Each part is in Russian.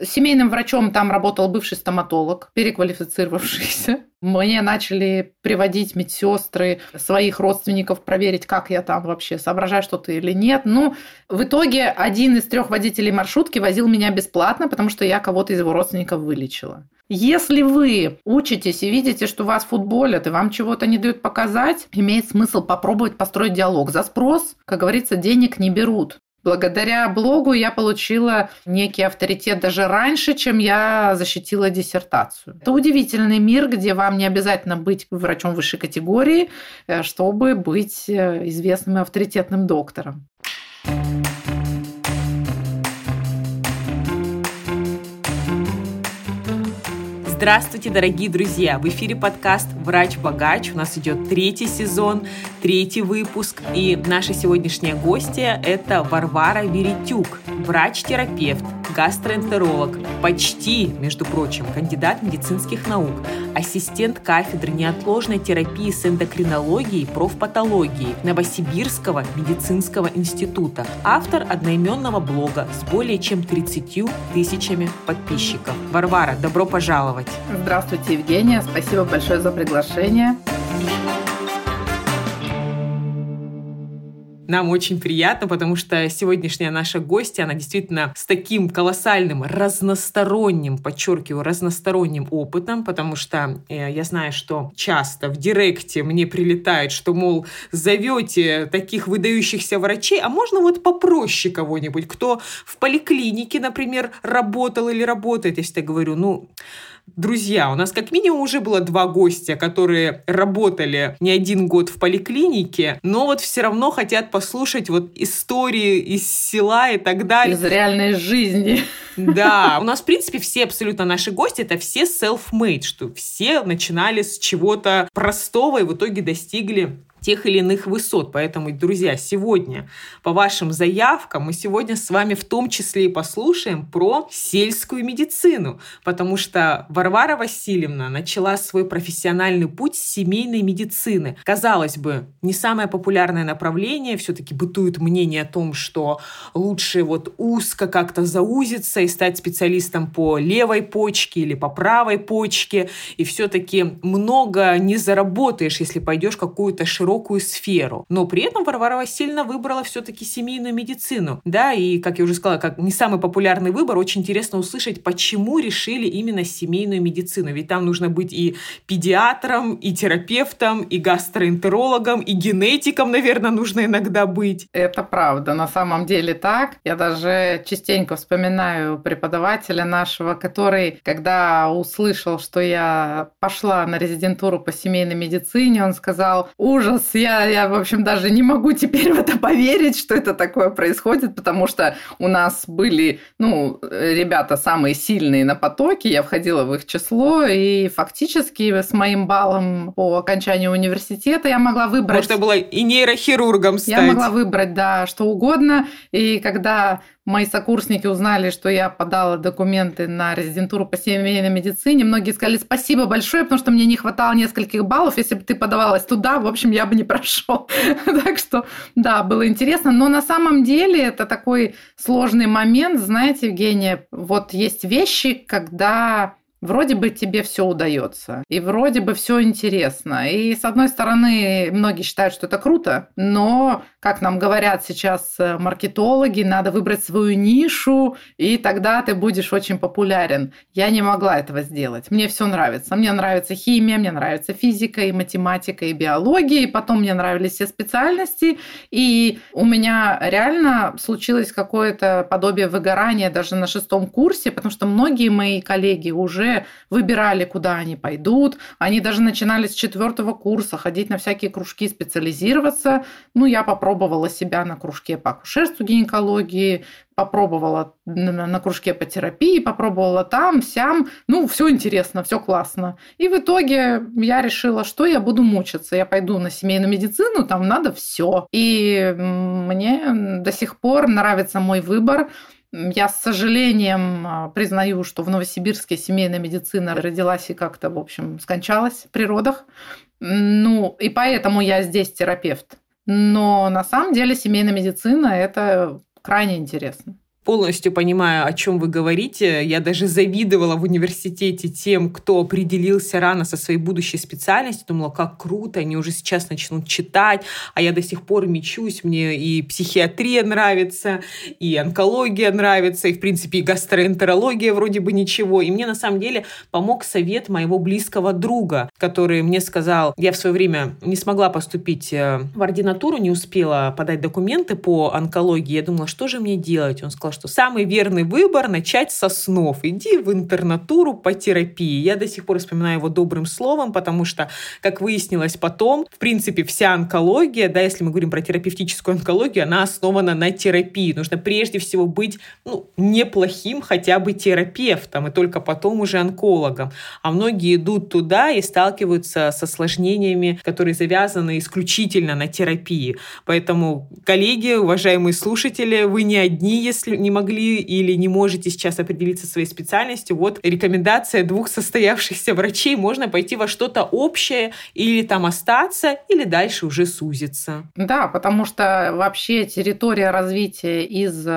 Семейным врачом там работал бывший стоматолог, переквалифицировавшийся. Мне начали приводить медсестры своих родственников проверить, как я там вообще, соображаю что-то или нет. Ну, в итоге один из трех водителей маршрутки возил меня бесплатно, потому что я кого-то из его родственников вылечила. Если вы учитесь и видите, что вас футболят и вам чего-то не дают показать, имеет смысл попробовать построить диалог. За спрос, как говорится, денег не берут. Благодаря блогу я получила некий авторитет даже раньше, чем я защитила диссертацию. Это удивительный мир, где вам не обязательно быть врачом высшей категории, э, чтобы быть э, известным и авторитетным доктором. Здравствуйте, дорогие друзья! В эфире подкаст «Врач-богач». У нас идет третий сезон, третий выпуск. И наша сегодняшняя гостья – это Варвара Веретюк, врач-терапевт, гастроэнтеролог, почти, между прочим, кандидат медицинских наук, ассистент кафедры неотложной терапии с эндокринологией и профпатологией Новосибирского медицинского института, автор одноименного блога с более чем 30 тысячами подписчиков. Варвара, добро пожаловать! Быть. Здравствуйте, Евгения. Спасибо большое за приглашение. Нам очень приятно, потому что сегодняшняя наша гостья, она действительно с таким колоссальным, разносторонним, подчеркиваю, разносторонним опытом, потому что э, я знаю, что часто в директе мне прилетает, что, мол, зовете таких выдающихся врачей, а можно вот попроще кого-нибудь, кто в поликлинике, например, работал или работает. Я всегда говорю, ну, Друзья, у нас как минимум уже было два гостя, которые работали не один год в поликлинике, но вот все равно хотят послушать вот истории из села и так далее. Из реальной жизни. Да, у нас, в принципе, все абсолютно наши гости, это все self-made, что все начинали с чего-то простого и в итоге достигли тех или иных высот. Поэтому, друзья, сегодня по вашим заявкам мы сегодня с вами в том числе и послушаем про сельскую медицину, потому что Варвара Васильевна начала свой профессиональный путь с семейной медицины. Казалось бы, не самое популярное направление, все-таки бытует мнение о том, что лучше вот узко как-то заузиться и стать специалистом по левой почке или по правой почке, и все-таки много не заработаешь, если пойдешь какую-то широкую широкую сферу. Но при этом Варвара Васильевна выбрала все-таки семейную медицину. Да, и, как я уже сказала, как не самый популярный выбор, очень интересно услышать, почему решили именно семейную медицину. Ведь там нужно быть и педиатром, и терапевтом, и гастроэнтерологом, и генетиком, наверное, нужно иногда быть. Это правда, на самом деле так. Я даже частенько вспоминаю преподавателя нашего, который, когда услышал, что я пошла на резидентуру по семейной медицине, он сказал, ужас, я, я, в общем, даже не могу теперь в это поверить, что это такое происходит, потому что у нас были, ну, ребята самые сильные на потоке, я входила в их число, и фактически с моим баллом по окончанию университета я могла выбрать... Можно было и нейрохирургом стать. Я могла выбрать, да, что угодно, и когда мои сокурсники узнали, что я подала документы на резидентуру по семейной медицине, многие сказали спасибо большое, потому что мне не хватало нескольких баллов. Если бы ты подавалась туда, в общем, я бы не прошел. так что, да, было интересно. Но на самом деле это такой сложный момент. Знаете, Евгения, вот есть вещи, когда вроде бы тебе все удается, и вроде бы все интересно. И с одной стороны, многие считают, что это круто, но, как нам говорят сейчас э, маркетологи, надо выбрать свою нишу, и тогда ты будешь очень популярен. Я не могла этого сделать. Мне все нравится. Мне нравится химия, мне нравится физика и математика и биология, и потом мне нравились все специальности, и у меня реально случилось какое-то подобие выгорания даже на шестом курсе, потому что многие мои коллеги уже выбирали, куда они пойдут. Они даже начинали с четвертого курса ходить на всякие кружки, специализироваться. Ну, я попробовала себя на кружке по акушерству гинекологии, попробовала на кружке по терапии, попробовала там, сям. Ну, все интересно, все классно. И в итоге я решила, что я буду мучиться. Я пойду на семейную медицину, там надо все. И мне до сих пор нравится мой выбор. Я с сожалением а, признаю, что в Новосибирске семейная медицина родилась и как-то, в общем, скончалась в родах. Ну, и поэтому я здесь терапевт. Но на самом деле семейная медицина – это крайне интересно. Полностью понимаю, о чем вы говорите. Я даже завидовала в университете тем, кто определился рано со своей будущей специальностью. Думала, как круто, они уже сейчас начнут читать, а я до сих пор мечусь. Мне и психиатрия нравится, и онкология нравится, и, в принципе, и гастроэнтерология вроде бы ничего. И мне, на самом деле, помог совет моего близкого друга, который мне сказал, я в свое время не смогла поступить э, в ординатуру, не успела подать документы по онкологии. Я думала, что же мне делать? Он сказал, что самый верный выбор начать со снов. Иди в интернатуру по терапии. Я до сих пор вспоминаю его добрым словом, потому что, как выяснилось потом, в принципе, вся онкология, да, если мы говорим про терапевтическую онкологию, она основана на терапии. Нужно прежде всего быть ну, неплохим хотя бы терапевтом, и только потом уже онкологом. А многие идут туда и сталкиваются с осложнениями, которые завязаны исключительно на терапии. Поэтому, коллеги, уважаемые слушатели, вы не одни, если не могли или не можете сейчас определиться своей специальностью. Вот рекомендация двух состоявшихся врачей. Можно пойти во что-то общее или там остаться, или дальше уже сузиться. Да, потому что вообще территория развития из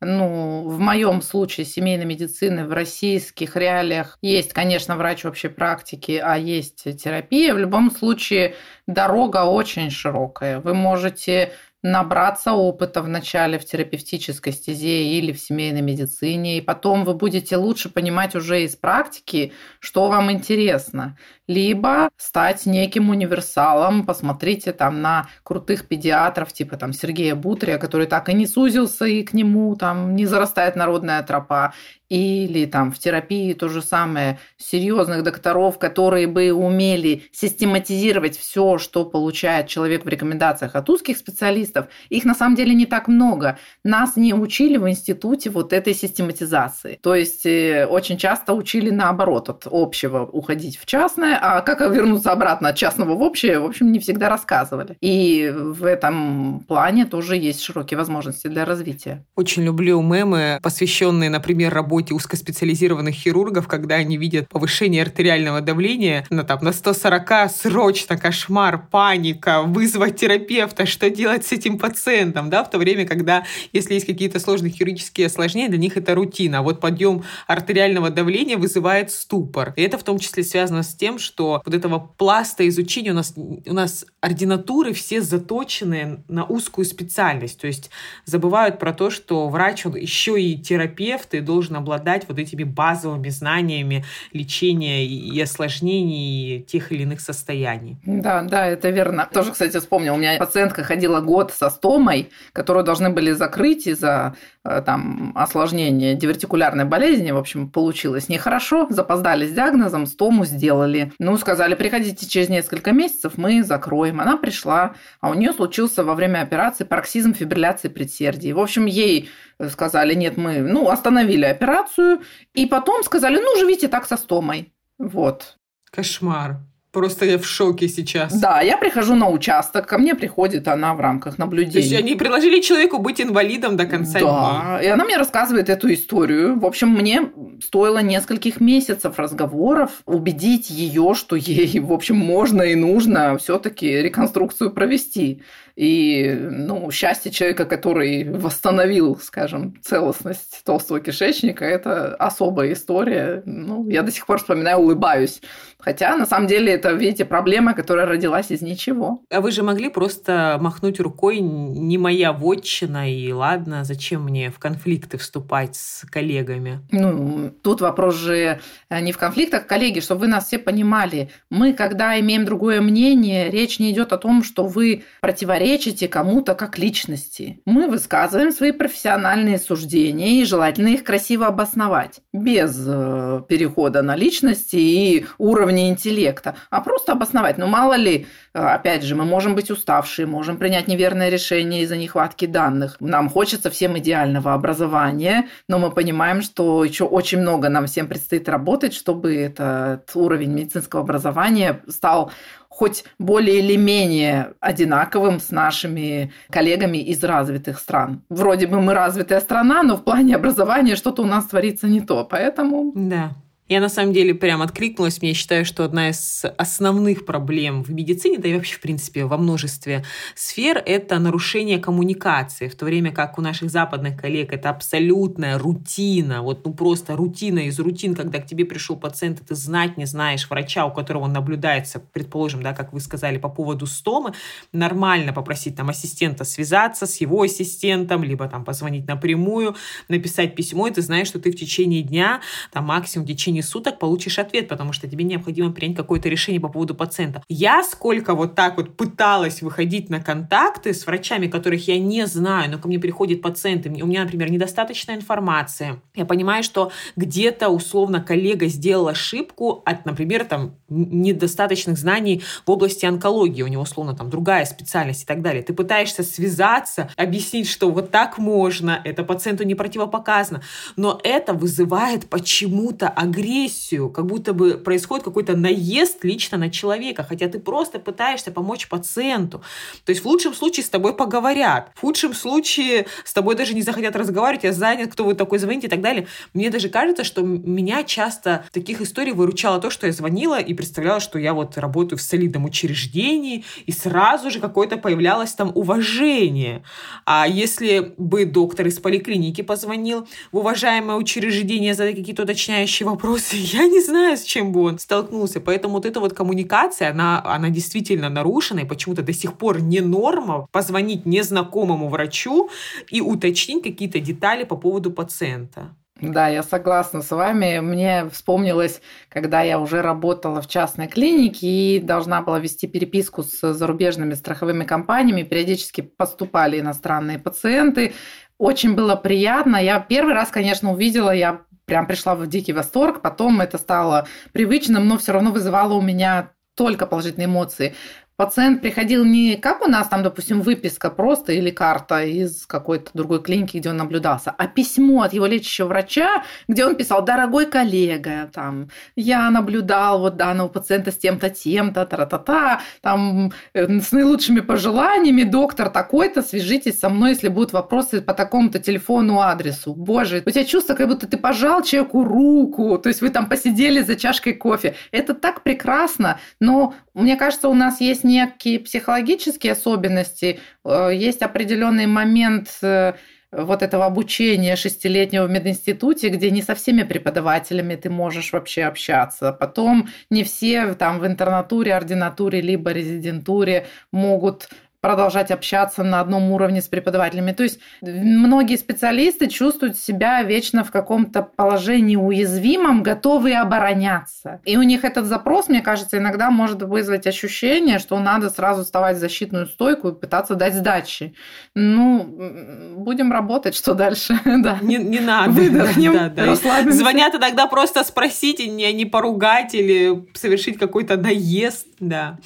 ну, в моем случае семейной медицины в российских реалиях есть, конечно, врач общей практики, а есть терапия. В любом случае дорога очень широкая. Вы можете набраться опыта в начале в терапевтической стезе или в семейной медицине, и потом вы будете лучше понимать уже из практики, что вам интересно либо стать неким универсалом. Посмотрите там на крутых педиатров, типа там Сергея Бутрия, который так и не сузился, и к нему там не зарастает народная тропа. Или там в терапии то же самое, серьезных докторов, которые бы умели систематизировать все, что получает человек в рекомендациях от узких специалистов. Их на самом деле не так много. Нас не учили в институте вот этой систематизации. То есть э, очень часто учили наоборот, от общего уходить в частное, а как вернуться обратно от частного в общее, в общем, не всегда рассказывали. И в этом плане тоже есть широкие возможности для развития. Очень люблю мемы, посвященные, например, работе узкоспециализированных хирургов, когда они видят повышение артериального давления на, там, на 140, срочно, кошмар, паника, вызвать терапевта, что делать с этим пациентом, да, в то время, когда, если есть какие-то сложные хирургические осложнения, для них это рутина. Вот подъем артериального давления вызывает ступор. И это в том числе связано с тем, что вот этого пласта изучения у нас, у нас ординатуры все заточены на узкую специальность. То есть забывают про то, что врач, он еще и терапевт и должен обладать вот этими базовыми знаниями лечения и осложнений тех или иных состояний. Да, да, это верно. Тоже, кстати, вспомнил, у меня пациентка ходила год со стомой, которую должны были закрыть из-за э, там осложнения дивертикулярной болезни. В общем, получилось нехорошо, запоздали с диагнозом, стому сделали. Ну, сказали, приходите через несколько месяцев, мы закроем. Она пришла, а у нее случился во время операции пароксизм фибрилляции предсердий. В общем, ей сказали, нет, мы, ну, остановили операцию, и потом сказали, ну, живите так со стомой. Вот. Кошмар. Просто я в шоке сейчас. Да, я прихожу на участок, ко мне приходит она в рамках наблюдения. То есть они предложили человеку быть инвалидом до конца да. дней. и она мне рассказывает эту историю. В общем, мне стоило нескольких месяцев разговоров убедить ее, что ей, в общем, можно и нужно все-таки реконструкцию провести. И, ну, счастье человека, который восстановил, скажем, целостность толстого кишечника, это особая история. Ну, я до сих пор вспоминаю, улыбаюсь. Хотя, на самом деле, это, видите, проблема, которая родилась из ничего. А вы же могли просто махнуть рукой, не моя вотчина, и ладно, зачем мне в конфликты вступать с коллегами? Ну, тут вопрос же э, не в конфликтах, коллеги, чтобы вы нас все понимали. Мы, когда имеем другое мнение, речь не идет о том, что вы противоречите противоречите кому-то как личности. Мы высказываем свои профессиональные суждения и желательно их красиво обосновать, без э, перехода на личности и уровня интеллекта, а просто обосновать. Ну, мало ли, э, опять же, мы можем быть уставшие, можем принять неверное решение из-за нехватки данных. Нам хочется всем идеального образования, но мы понимаем, что еще очень много нам всем предстоит работать, чтобы этот уровень медицинского образования стал хоть более или менее одинаковым с нашими коллегами из развитых стран. Вроде бы мы развитая страна, но в плане образования что-то у нас творится не то, поэтому... Да. Я на самом деле прям откликнулась. Мне считаю, что одна из основных проблем в медицине, да и вообще, в принципе, во множестве сфер, это нарушение коммуникации. В то время как у наших западных коллег это абсолютная рутина. Вот ну просто рутина из рутин, когда к тебе пришел пациент, и ты знать не знаешь врача, у которого он наблюдается, предположим, да, как вы сказали, по поводу стомы, нормально попросить там ассистента связаться с его ассистентом, либо там позвонить напрямую, написать письмо, и ты знаешь, что ты в течение дня, там максимум в течение течение суток получишь ответ, потому что тебе необходимо принять какое-то решение по поводу пациента. Я сколько вот так вот пыталась выходить на контакты с врачами, которых я не знаю, но ко мне приходят пациенты, у меня, например, недостаточная информация. Я понимаю, что где-то условно коллега сделал ошибку от, например, там недостаточных знаний в области онкологии, у него условно там другая специальность и так далее. Ты пытаешься связаться, объяснить, что вот так можно, это пациенту не противопоказано, но это вызывает почему-то агрессию агрессию, как будто бы происходит какой-то наезд лично на человека, хотя ты просто пытаешься помочь пациенту. То есть в лучшем случае с тобой поговорят, в худшем случае с тобой даже не захотят разговаривать, я занят, кто вы такой, звоните и так далее. Мне даже кажется, что меня часто таких историй выручало то, что я звонила и представляла, что я вот работаю в солидном учреждении, и сразу же какое-то появлялось там уважение. А если бы доктор из поликлиники позвонил в уважаемое учреждение, задать какие-то уточняющие вопросы, вопросы, я не знаю, с чем бы он столкнулся. Поэтому вот эта вот коммуникация, она, она действительно нарушена, и почему-то до сих пор не норма позвонить незнакомому врачу и уточнить какие-то детали по поводу пациента. Да, я согласна с вами. Мне вспомнилось, когда я уже работала в частной клинике и должна была вести переписку с зарубежными страховыми компаниями. Периодически поступали иностранные пациенты. Очень было приятно. Я первый раз, конечно, увидела, я прям пришла в дикий восторг. Потом это стало привычным, но все равно вызывало у меня только положительные эмоции пациент приходил не как у нас там, допустим, выписка просто или карта из какой-то другой клиники, где он наблюдался, а письмо от его лечащего врача, где он писал, дорогой коллега, там, я наблюдал вот данного пациента с тем-то, тем-то, та-та-та, там, э, с наилучшими пожеланиями, доктор такой-то, свяжитесь со мной, если будут вопросы по такому-то телефону, адресу. Боже, у тебя чувство, как будто ты пожал человеку руку, то есть вы там посидели за чашкой кофе. Это так прекрасно, но мне кажется, у нас есть некие психологические особенности, э, есть определенный момент э, вот этого обучения шестилетнего в мединституте, где не со всеми преподавателями ты можешь вообще общаться. Потом не все там в интернатуре, ординатуре, либо резидентуре могут продолжать общаться на одном уровне с преподавателями. То есть многие специалисты чувствуют себя вечно в каком-то положении уязвимом, готовые обороняться. И у них этот запрос, мне кажется, иногда может вызвать ощущение, что надо сразу вставать в защитную стойку и пытаться дать сдачи. Ну, будем работать, что дальше. да. не, не надо. Выдохнем, да, да, да. Звонят иногда просто спросить, не, не поругать или совершить какой-то наезд. Да.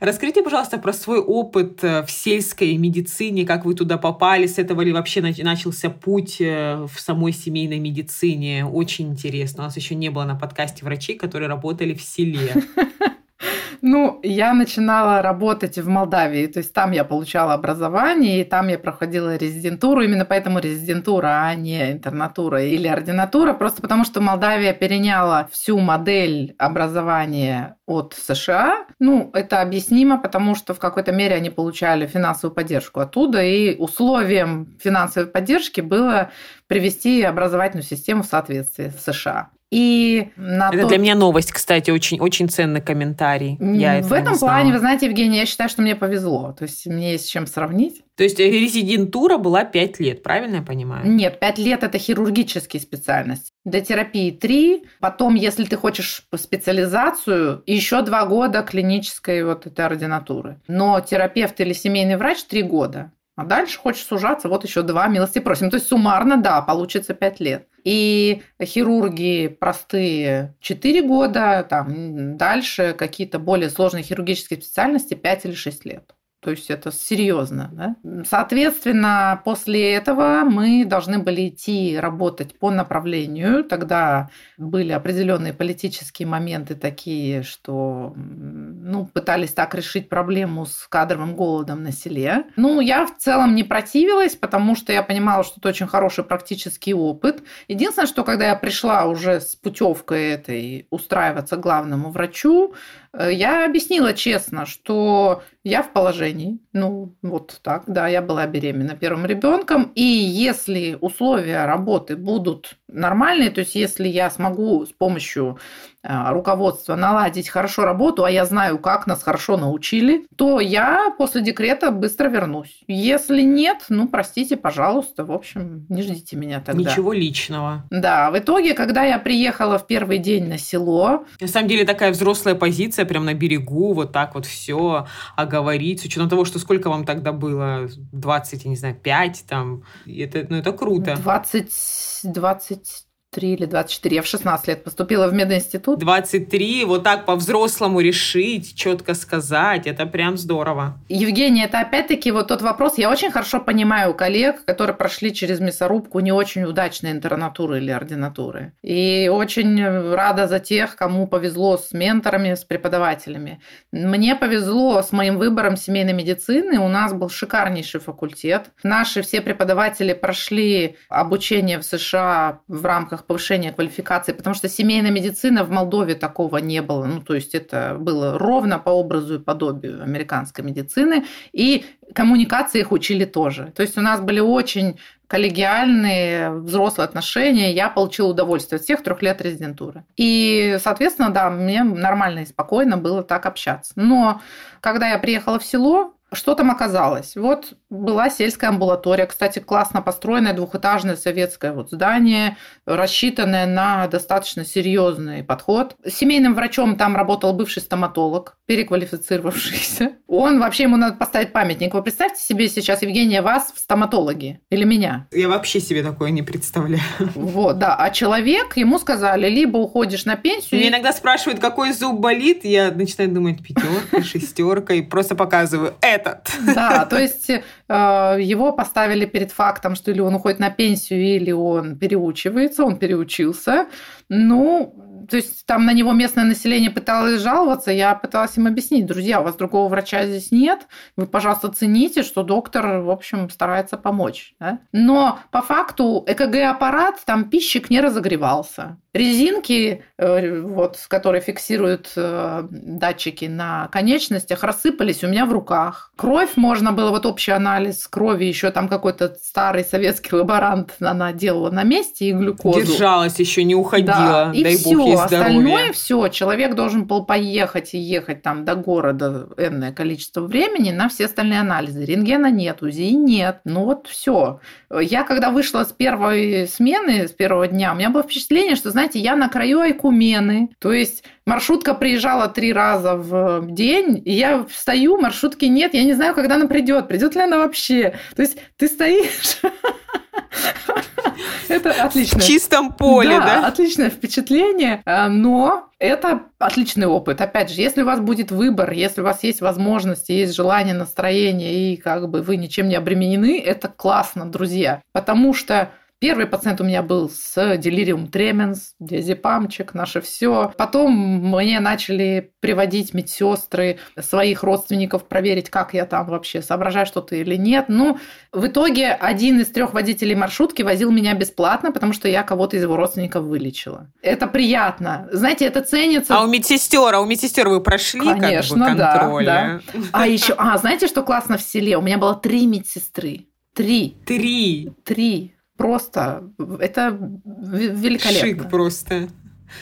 Расскажите, пожалуйста, про свой опыт э, в сельской медицине, как вы туда попали, с этого ли вообще начался путь э, в самой семейной медицине. Очень интересно. У нас еще не было на подкасте врачей, которые работали в селе. Ну, я начинала работать в Молдавии, то есть там я получала образование, и там я проходила резидентуру, именно поэтому резидентура, а не интернатура или ординатура, просто потому что Молдавия переняла всю модель образования от США. Ну, это объяснимо, потому что в какой-то мере они получали финансовую поддержку оттуда, и условием финансовой поддержки было привести образовательную систему в соответствие с США. И на это тот... для меня новость, кстати, очень, очень ценный комментарий. Я в этом плане, вы знаете, Евгения, я считаю, что мне повезло. То есть мне есть с чем сравнить. То есть резидентура была 5 лет, правильно я понимаю? Нет, 5 лет это хирургические специальности. До терапии 3. Потом, если ты хочешь специализацию, еще 2 года клинической вот этой ординатуры. Но терапевт или семейный врач 3 года. А дальше хочешь сужаться, вот еще два, милости просим. То есть суммарно, да, получится пять лет. И хирурги простые 4 года, там дальше какие-то более сложные хирургические специальности 5 или 6 лет. То есть это серьезно. Да? Соответственно, после этого мы должны были идти работать по направлению. Тогда были определенные политические моменты такие, что ну, пытались так решить проблему с кадровым голодом на селе. Ну, я в целом не противилась, потому что я понимала, что это очень хороший практический опыт. Единственное, что когда я пришла уже с путевкой этой устраиваться главному врачу, Э, я объяснила честно, что я в положении. Ну, вот так, да, я была беременна первым ребенком. И если условия работы будут нормальные, то есть если я смогу с помощью э, руководства наладить хорошо работу, а я знаю, как нас хорошо научили, то я после декрета быстро вернусь. Если нет, ну, простите, пожалуйста, в общем, не ждите меня тогда. Ничего личного. Да, в итоге, когда я приехала в первый день на село... На самом деле, такая взрослая позиция, прям на берегу, вот так вот все оговорить, с учетом того, что сколько вам тогда было? 20, я не знаю, 5 там. Это, ну, это круто. 20, 20 досить 23 или 24. Я в 16 лет поступила в мединститут. 23, вот так по-взрослому решить, четко сказать, это прям здорово. Евгения, это опять-таки вот тот вопрос. Я очень хорошо понимаю коллег, которые прошли через мясорубку не очень удачные интернатуры или ординатуры. И очень рада за тех, кому повезло с менторами, с преподавателями. Мне повезло с моим выбором семейной медицины. У нас был шикарнейший факультет. Наши все преподаватели прошли обучение в США в рамках повышения квалификации, потому что семейная медицина в Молдове такого не было. Ну, то есть это было ровно по образу и подобию американской медицины, и коммуникации их учили тоже. То есть у нас были очень коллегиальные взрослые отношения, я получила удовольствие от всех трех лет резидентуры. И, соответственно, да, мне нормально и спокойно было так общаться. Но когда я приехала в село, что там оказалось? Вот была сельская амбулатория, кстати, классно построенное двухэтажное советское вот здание, рассчитанное на достаточно серьезный подход. Семейным врачом там работал бывший стоматолог, переквалифицировавшийся. Он вообще ему надо поставить памятник. Вы представьте себе сейчас, Евгения, вас в стоматологи или меня? Я вообще себе такое не представляю. Вот, да. А человек, ему сказали, либо уходишь на пенсию. Меня иногда спрашивают, какой зуб болит, я начинаю думать пятерка, шестерка, и просто показываю этот. Да, то есть Э, его поставили перед фактом, что или он уходит на пенсию, или он переучивается, он переучился. Ну, то есть там на него местное население пыталось жаловаться, я пыталась им объяснить, друзья, у вас другого врача здесь нет, вы, пожалуйста, цените, что доктор, в общем, старается помочь. Да? Но по факту ЭКГ-аппарат, там пищик не разогревался. Резинки, э, вот, которые фиксируют э, датчики на конечностях, рассыпались у меня в руках. Кровь можно было, вот общий анализ крови, еще там какой-то старый советский лаборант она делала на месте и глюкозу. Держалась еще, не уходила, да. и дай все, бог ей остальное все, человек должен был поехать и ехать там до города энное количество времени на все остальные анализы. Рентгена нет, УЗИ нет. Ну вот все. Я когда вышла с первой смены, с первого дня, у меня было впечатление, что, знаете, я на краю Айкумены. То есть маршрутка приезжала три раза в день, и я встаю, маршрутки нет, я не знаю, когда она придет, придет ли она вообще. То есть ты стоишь это отлично. В чистом поле, да? Да, отличное впечатление, э, но это отличный опыт. Опять же, если у вас будет выбор, если у вас есть возможности, есть желание, настроение, и как бы вы ничем не обременены, это классно, друзья. Потому что Первый пациент у меня был с делириум тременс, диазепамчик, наше все. Потом мне начали приводить медсестры своих родственников проверить, как я там вообще соображаю что-то или нет. Ну, в итоге один из трех водителей маршрутки возил меня бесплатно, потому что я кого-то из его родственников вылечила. Это приятно. Знаете, это ценится. А у медсестер, а у медсестер вы прошли Конечно, как бы контроль? Да, да. А еще, а знаете, что классно в селе? У меня было три медсестры. Три. Три. Три. Просто это великолепно. Шик просто.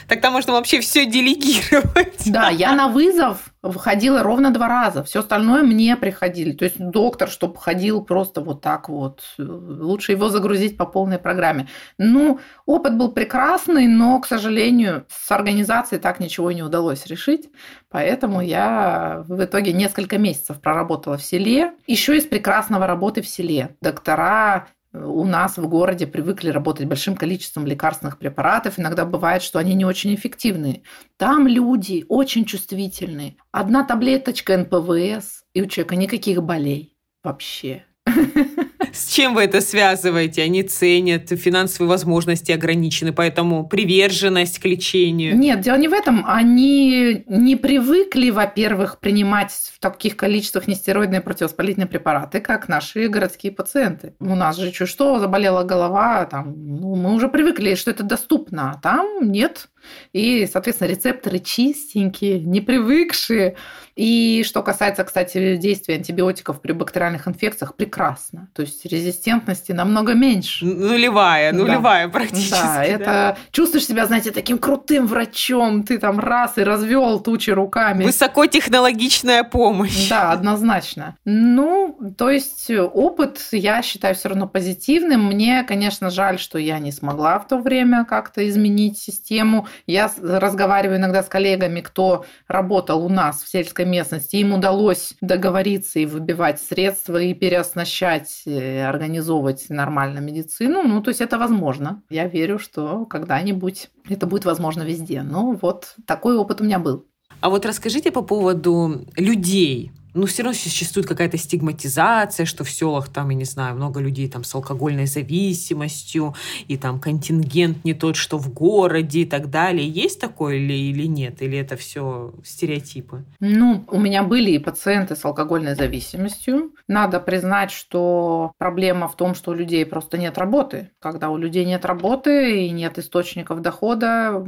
Тогда можно вообще все делегировать. Да, я на вызов выходила ровно два раза. Все остальное мне приходили. То есть доктор, чтобы ходил просто вот так вот. Лучше его загрузить по полной программе. Ну, опыт был прекрасный, но, к сожалению, с организацией так ничего не удалось решить. Поэтому я в итоге несколько месяцев проработала в селе. Еще из прекрасного работы в селе. Доктора у нас в городе привыкли работать большим количеством лекарственных препаратов. Иногда бывает, что они не очень эффективные. Там люди очень чувствительные. Одна таблеточка НПВС, и у человека никаких болей вообще. С чем вы это связываете? Они ценят, финансовые возможности ограничены, поэтому приверженность к лечению. Нет, дело не в этом. Они не привыкли, во-первых, принимать в таких количествах нестероидные противовоспалительные препараты, как наши городские пациенты. У нас же чуть что, заболела голова, там, ну, мы уже привыкли, что это доступно, а там нет. И, соответственно, рецепторы чистенькие, не привыкшие. И что касается, кстати, действия антибиотиков при бактериальных инфекциях, прекрасно. То есть резистентности намного меньше. Нулевая, нулевая да. практически. Да, да, это чувствуешь себя, знаете, таким крутым врачом. Ты там раз и развел тучи руками. Высокотехнологичная помощь. Да, однозначно. Ну, то есть опыт, я считаю, все равно позитивным. Мне, конечно, жаль, что я не смогла в то время как-то изменить систему. Я разговариваю иногда с коллегами, кто работал у нас в сельской местности. Им удалось договориться и выбивать средства, и переоснащать, э, организовывать нормально медицину. Ну, то есть это возможно. Я верю, что когда-нибудь это будет возможно везде. Ну, вот такой опыт у меня был. А вот расскажите по поводу людей, ну, все равно существует какая-то стигматизация, что в селах там, я не знаю, много людей там с алкогольной зависимостью, и там контингент не тот, что в городе и так далее. Есть такое или, или нет? Или это все стереотипы? Ну, у меня были и пациенты с алкогольной зависимостью. Надо признать, что проблема в том, что у людей просто нет работы. Когда у людей нет работы и нет источников дохода,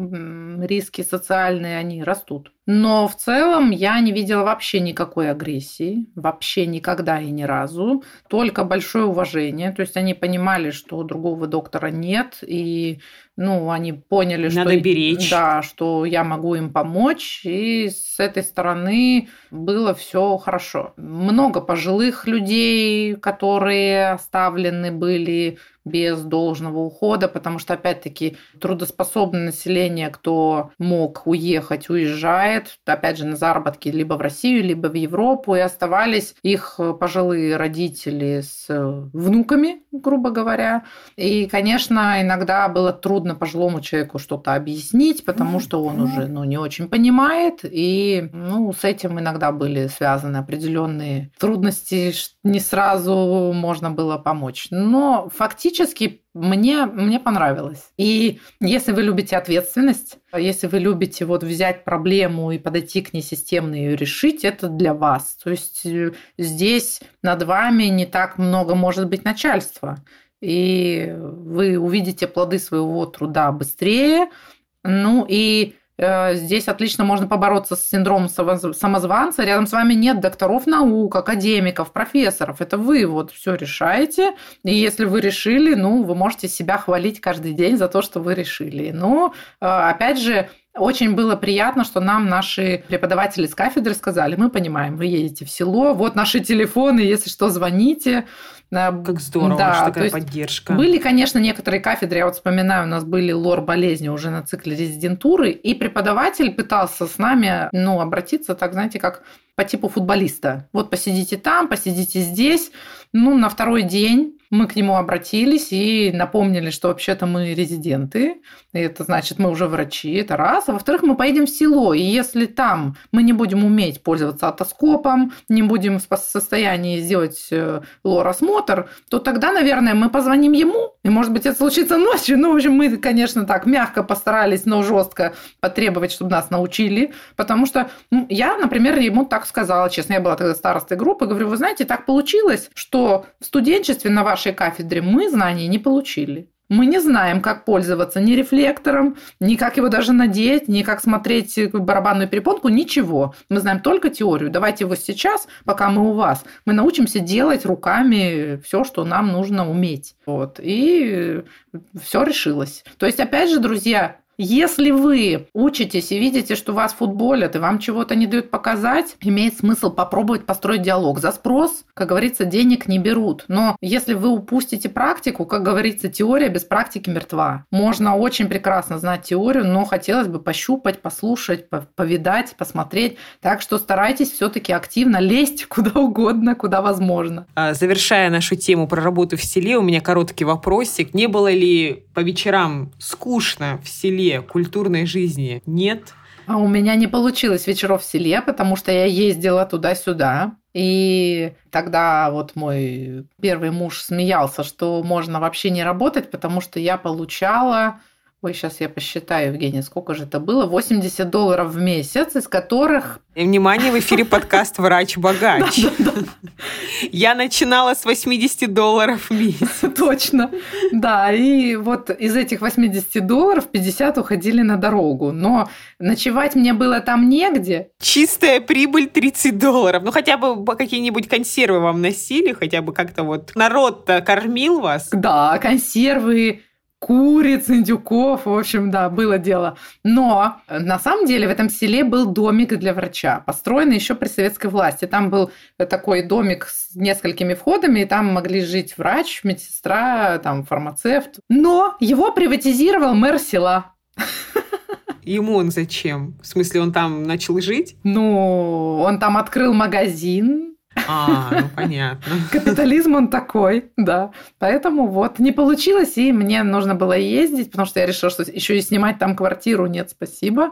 риски социальные, они растут. Но в целом я не видела вообще никакой агрессии, вообще никогда и ни разу, только большое уважение. То есть они понимали, что другого доктора нет, и ну, они поняли, Надо что, беречь. Да, что я могу им помочь, и с этой стороны было все хорошо. Много пожилых людей, которые оставлены были без должного ухода, потому что, опять-таки, трудоспособное население, кто мог уехать, уезжает, опять же, на заработки либо в Россию, либо в Европу, и оставались их пожилые родители с внуками, грубо говоря. И, конечно, иногда было трудно пожилому человеку что-то объяснить, потому что он уже ну, не очень понимает, и ну, с этим иногда были связаны определенные трудности, не сразу можно было помочь. Но фактически мне, мне понравилось. И если вы любите ответственность, если вы любите вот взять проблему и подойти к ней системно и ее решить, это для вас. То есть э, здесь над вами не так много может быть начальства. И вы увидите плоды своего труда быстрее. Ну и Э, здесь отлично можно побороться с синдромом самозванца. Рядом с вами нет докторов наук, академиков, профессоров. Это вы вот все решаете. И если вы решили, ну, вы можете себя хвалить каждый день за то, что вы решили. Но, э, опять же, очень было приятно, что нам наши преподаватели с кафедры сказали, мы понимаем, вы едете в село, вот наши телефоны, если что, звоните. Как здорово, да, что такая поддержка. Были, конечно, некоторые кафедры, я вот вспоминаю, у нас были лор болезни уже на цикле резидентуры, и преподаватель пытался с нами, ну, обратиться, так, знаете, как по типу футболиста. Вот посидите там, посидите здесь. Ну, на второй день мы к нему обратились и напомнили, что вообще-то мы резиденты, и это значит, мы уже врачи, это раз. А во-вторых, мы поедем в село, и если там мы не будем уметь пользоваться атоскопом, не будем в состоянии сделать э, лор-осмотр, то тогда, наверное, мы позвоним ему, и, может быть, это случится ночью. Ну, в общем, мы, конечно, так мягко постарались, но жестко потребовать, чтобы нас научили, потому что ну, я, например, ему так сказала, честно, я была тогда старостой группы, говорю, вы знаете, так получилось, что в студенчестве на вашей кафедре мы знаний не получили. Мы не знаем, как пользоваться ни рефлектором, ни как его даже надеть, ни как смотреть барабанную перепонку, ничего. Мы знаем только теорию. Давайте его сейчас, пока мы у вас, мы научимся делать руками все, что нам нужно уметь. Вот. И все решилось. То есть, опять же, друзья, Если вы учитесь и видите, что вас футболят, и вам чего-то не дают показать, имеет смысл попробовать построить диалог. За спрос, как говорится, денег не берут. Но если вы упустите практику, как говорится, теория без практики мертва. Можно очень прекрасно знать теорию, но хотелось бы пощупать, послушать, повидать, посмотреть. Так что старайтесь все-таки активно лезть куда угодно, куда возможно. А, завершая нашу тему про работу в селе, у меня короткий вопросик. Не было ли по вечерам скучно в селе, культурной жизни? Нет? А у меня не получилось вечеров в селе, потому что я ездила туда-сюда. И тогда вот мой первый муж смеялся, что можно вообще не работать, потому что я получала Ой, сейчас я посчитаю, Евгения, сколько же это было? 80 долларов в месяц, из которых... И, внимание, в эфире подкаст «Врач-богач». Я начинала с 80 долларов в месяц. Точно. Да, и вот из этих 80 долларов 50 уходили на дорогу. Но ночевать мне было там негде. Чистая прибыль 30 долларов. Ну, хотя бы какие-нибудь консервы вам носили, хотя бы как-то вот народ-то кормил вас. Да, консервы, куриц, индюков, в общем, да, было дело. Но на самом деле в этом селе был домик для врача, построенный еще при советской власти. Там был такой домик с несколькими входами, и там могли жить врач, медсестра, там фармацевт. Но его приватизировал мэр села. Ему он зачем? В смысле, он там начал жить? Ну, он там открыл магазин, а, ну понятно. Капитализм он такой, да. Поэтому вот не получилось, и мне нужно было ездить, потому что я решила, что еще и снимать там квартиру нет, спасибо.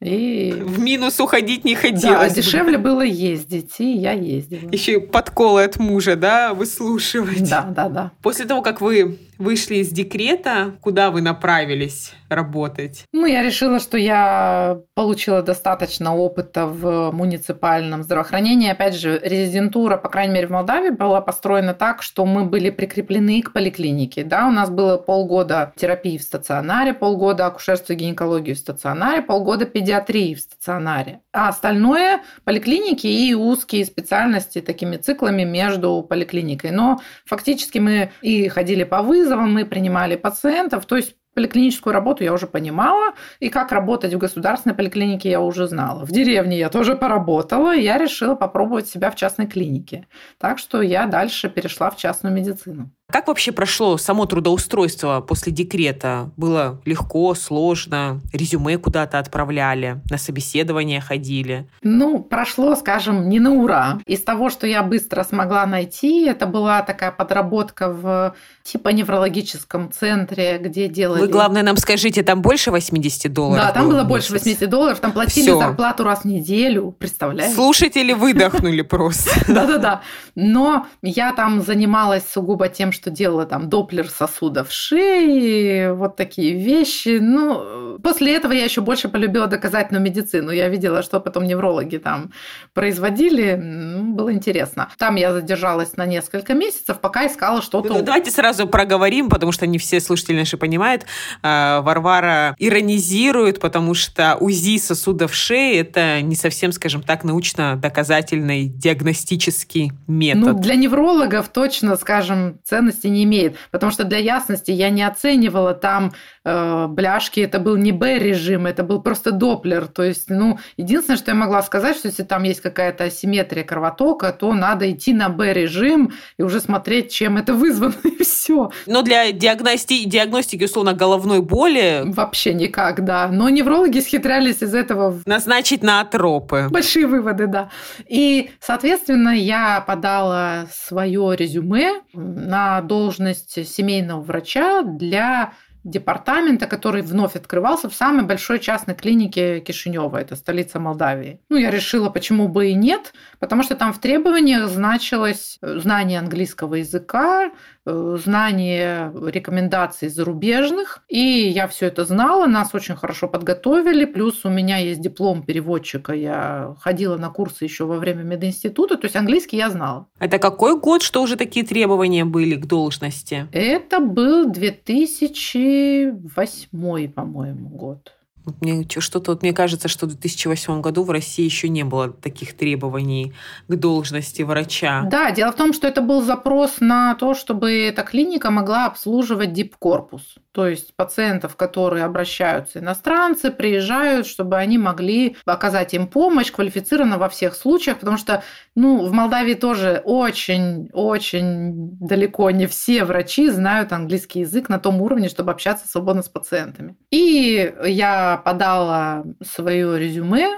И... В минус уходить не хотелось. Да, дешевле было ездить, и я ездила. Еще и подколы от мужа, да, выслушивать. Да, да, да. После того, как вы вышли из декрета, куда вы направились работать? Ну, я решила, что я получила достаточно опыта в муниципальном здравоохранении. Опять же, резидентура, по крайней мере, в Молдавии была построена так, что мы были прикреплены к поликлинике. Да, у нас было полгода терапии в стационаре, полгода акушерства и гинекологии в стационаре, полгода педиатрии в стационаре. А остальное – поликлиники и узкие специальности такими циклами между поликлиникой. Но фактически мы и ходили по вызову, вызовам мы принимали пациентов, то есть Поликлиническую работу я уже понимала, и как работать в государственной поликлинике я уже знала. В деревне я тоже поработала, и я решила попробовать себя в частной клинике. Так что я дальше перешла в частную медицину. Как вообще прошло само трудоустройство после декрета? Было легко, сложно? Резюме куда-то отправляли? На собеседование ходили? Ну, прошло, скажем, не на ура. Из того, что я быстро смогла найти, это была такая подработка в типа неврологическом центре, где делали... Вы, главное, нам скажите, там больше 80 долларов? Да, там было больше 80 долларов, там платили Всё. зарплату раз в неделю, представляете? Слушатели выдохнули просто. Да-да-да. Но я там занималась сугубо тем, что делала там доплер сосудов шеи, вот такие вещи. Ну, после этого я еще больше полюбила доказательную медицину. Я видела, что потом неврологи там производили. Ну, было интересно. Там я задержалась на несколько месяцев, пока искала что-то. Ну, давайте сразу проговорим, потому что не все слушатели наши понимают. А, Варвара иронизирует, потому что УЗИ сосудов шеи – это не совсем, скажем так, научно-доказательный диагностический метод. Ну, для неврологов точно, скажем, ценность ценности не имеет. Потому что для ясности я не оценивала там э, бляшки, это был не Б-режим, это был просто доплер. То есть, ну, единственное, что я могла сказать, что если там есть какая-то асимметрия кровотока, то надо идти на Б-режим и уже смотреть, чем это вызвано, и все. Но для диагности... диагностики, условно, головной боли... Вообще никак, да. Но неврологи схитрялись из этого... Назначить на атропы. Большие выводы, да. И, соответственно, я подала свое резюме на должность семейного врача для департамента, который вновь открывался в самой большой частной клинике Кишинева, это столица Молдавии. Ну, я решила, почему бы и нет, потому что там в требованиях значилось знание английского языка, Э, знание рекомендаций зарубежных, и я все это знала, нас очень хорошо подготовили, плюс у меня есть диплом переводчика, я ходила на курсы еще во время мединститута, то есть английский я знала. Это какой год, что уже такие требования были к должности? Это был 2008, по-моему, год. Мне что-то вот мне кажется, что в 2008 году в России еще не было таких требований к должности врача. Да, дело в том, что это был запрос на то, чтобы эта клиника могла обслуживать дипкорпус. То есть пациентов, которые обращаются иностранцы, приезжают, чтобы они могли оказать им помощь квалифицированно во всех случаях, потому что ну, в Молдавии тоже очень-очень далеко не все врачи знают английский язык на том уровне, чтобы общаться свободно с пациентами. И я подала свое резюме,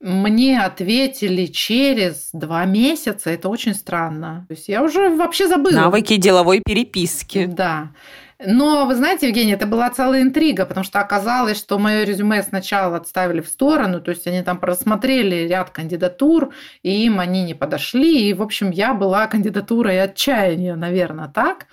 мне ответили через два месяца. Это очень странно. То есть я уже вообще забыла. Навыки деловой переписки. Да. Но, вы знаете, Евгений, это была целая интрига, потому что оказалось, что мое резюме сначала отставили в сторону, то есть они там просмотрели ряд кандидатур, и им они не подошли. И, в общем, я была кандидатурой отчаяния, наверное, так.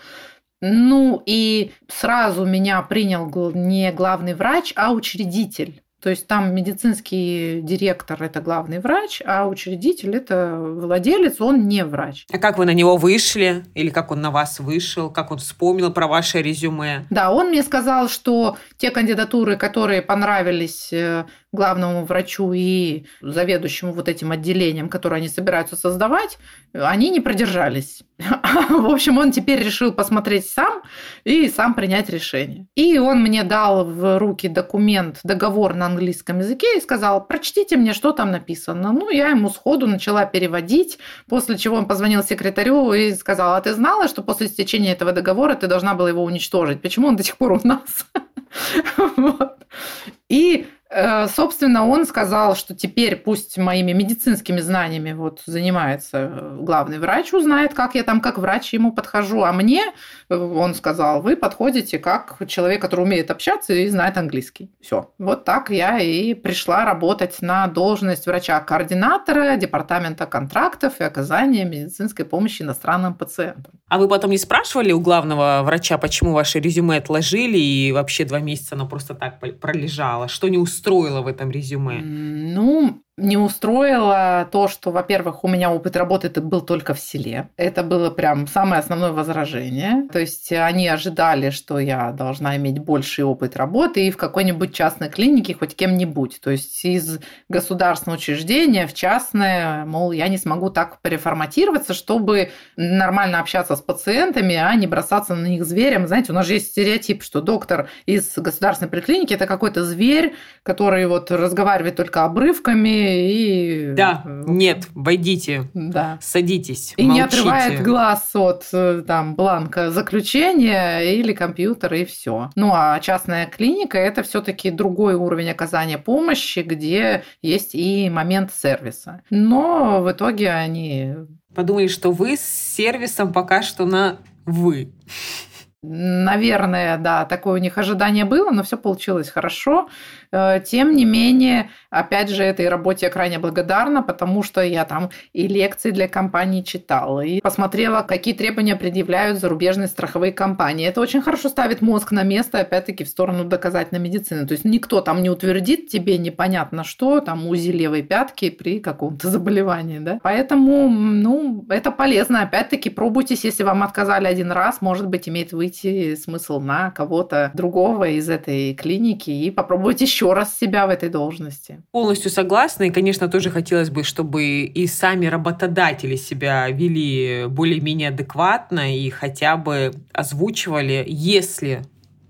Ну и сразу меня принял не главный врач, а учредитель. То есть там медицинский директор – это главный врач, а учредитель – это владелец, он не врач. А как вы на него вышли? Или как он на вас вышел? Как он вспомнил про ваше резюме? Да, он мне сказал, что те кандидатуры, которые понравились э, главному врачу и заведующему вот этим отделением, которое они собираются создавать, они не продержались. В общем, он теперь решил посмотреть сам и сам принять решение. И он мне дал в руки документ, договор на английском языке и сказал, прочтите мне, что там написано. Ну, я ему сходу начала переводить, после чего он позвонил секретарю и сказал, а ты знала, что после истечения этого договора ты должна была его уничтожить? Почему он до сих пор у нас? И собственно, он сказал, что теперь пусть моими медицинскими знаниями вот занимается э, главный врач, узнает, как я там как врач ему подхожу, а мне, э, он сказал, вы подходите как человек, который умеет общаться и знает английский. Все. Вот так я и пришла работать на должность врача-координатора департамента контрактов и оказания медицинской помощи иностранным пациентам. А вы потом не спрашивали у главного врача, почему ваше резюме отложили и вообще два месяца оно просто так пролежало? Что не устроило? Устроило в этом резюме? Ну, не устроило то, что, во-первых, у меня опыт работы был только в селе. Это было прям самое основное возражение. То есть они ожидали, что я должна иметь больший опыт работы и в какой-нибудь частной клинике хоть кем-нибудь. То есть из государственного учреждения в частное, мол, я не смогу так переформатироваться, чтобы нормально общаться с пациентами, а не бросаться на них зверем. Знаете, у нас же есть стереотип, что доктор из государственной поликлиники – это какой-то зверь, который вот разговаривает только обрывками, и... Да, нет, войдите, да. садитесь, И молчите. не отрывает глаз от э, там бланка заключения или компьютера, и все. Ну, а частная клиника – это все таки другой уровень оказания помощи, где есть и момент сервиса. Но в итоге они... Подумали, что вы с сервисом пока что на «вы». Наверное, да, такое у них ожидание было, но все получилось хорошо. Э, тем не менее, опять же, этой работе я крайне благодарна, потому что я там и лекции для компаний читала, и посмотрела, какие требования предъявляют зарубежные страховые компании. Это очень хорошо ставит мозг на место, опять-таки, в сторону доказательной медицины. То есть никто там не утвердит тебе непонятно что, там УЗИ левой пятки при каком-то заболевании, да. Поэтому, ну, это полезно. Опять-таки, пробуйтесь, если вам отказали один раз, может быть, имеет выйти смысл на кого-то другого из этой клиники и попробовать еще еще раз себя в этой должности. Полностью согласна. И, конечно, тоже хотелось бы, чтобы и сами работодатели себя вели более-менее адекватно и хотя бы озвучивали, если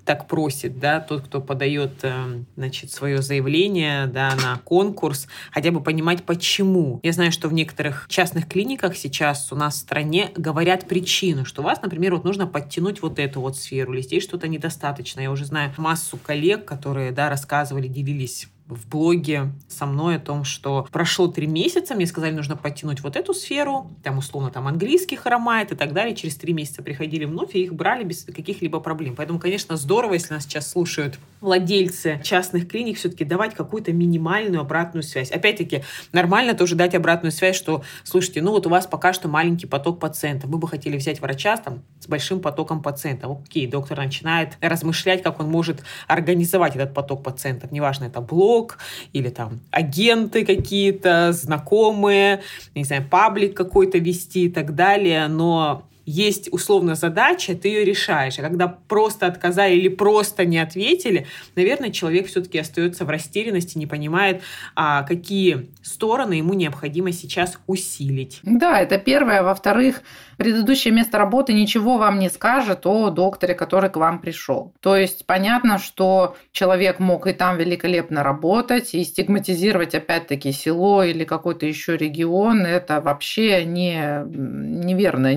так просит, да, тот, кто подает, эм, значит, свое заявление, да, на конкурс, хотя бы понимать, почему. Я знаю, что в некоторых частных клиниках сейчас у нас в стране говорят причину, что у вас, например, вот нужно подтянуть вот эту вот сферу, или здесь что-то недостаточно. Я уже знаю массу коллег, которые, да, рассказывали, делились в блоге со мной о том, что прошло три месяца, мне сказали, нужно подтянуть вот эту сферу, там условно там английский хромает и так далее. Через три месяца приходили вновь и их брали без каких-либо проблем. Поэтому, конечно, здорово, если нас сейчас слушают владельцы частных клиник, все-таки давать какую-то минимальную обратную связь. Опять-таки, нормально тоже дать обратную связь, что, слушайте, ну вот у вас пока что маленький поток пациентов, мы бы хотели взять врача там, с большим потоком пациентов. Окей, доктор начинает размышлять, как он может организовать этот поток пациентов. Неважно, это блог, или там агенты какие-то, знакомые, не знаю, паблик какой-то вести и так далее, но есть условно задача, ты ее решаешь. А когда просто отказали или просто не ответили, наверное, человек все-таки остается в растерянности, не понимает, а какие стороны ему необходимо сейчас усилить. Да, это первое. Во-вторых, предыдущее место работы ничего вам не скажет о докторе, который к вам пришел. То есть понятно, что человек мог и там великолепно работать, и стигматизировать опять-таки село или какой-то еще регион, это вообще не, неверная,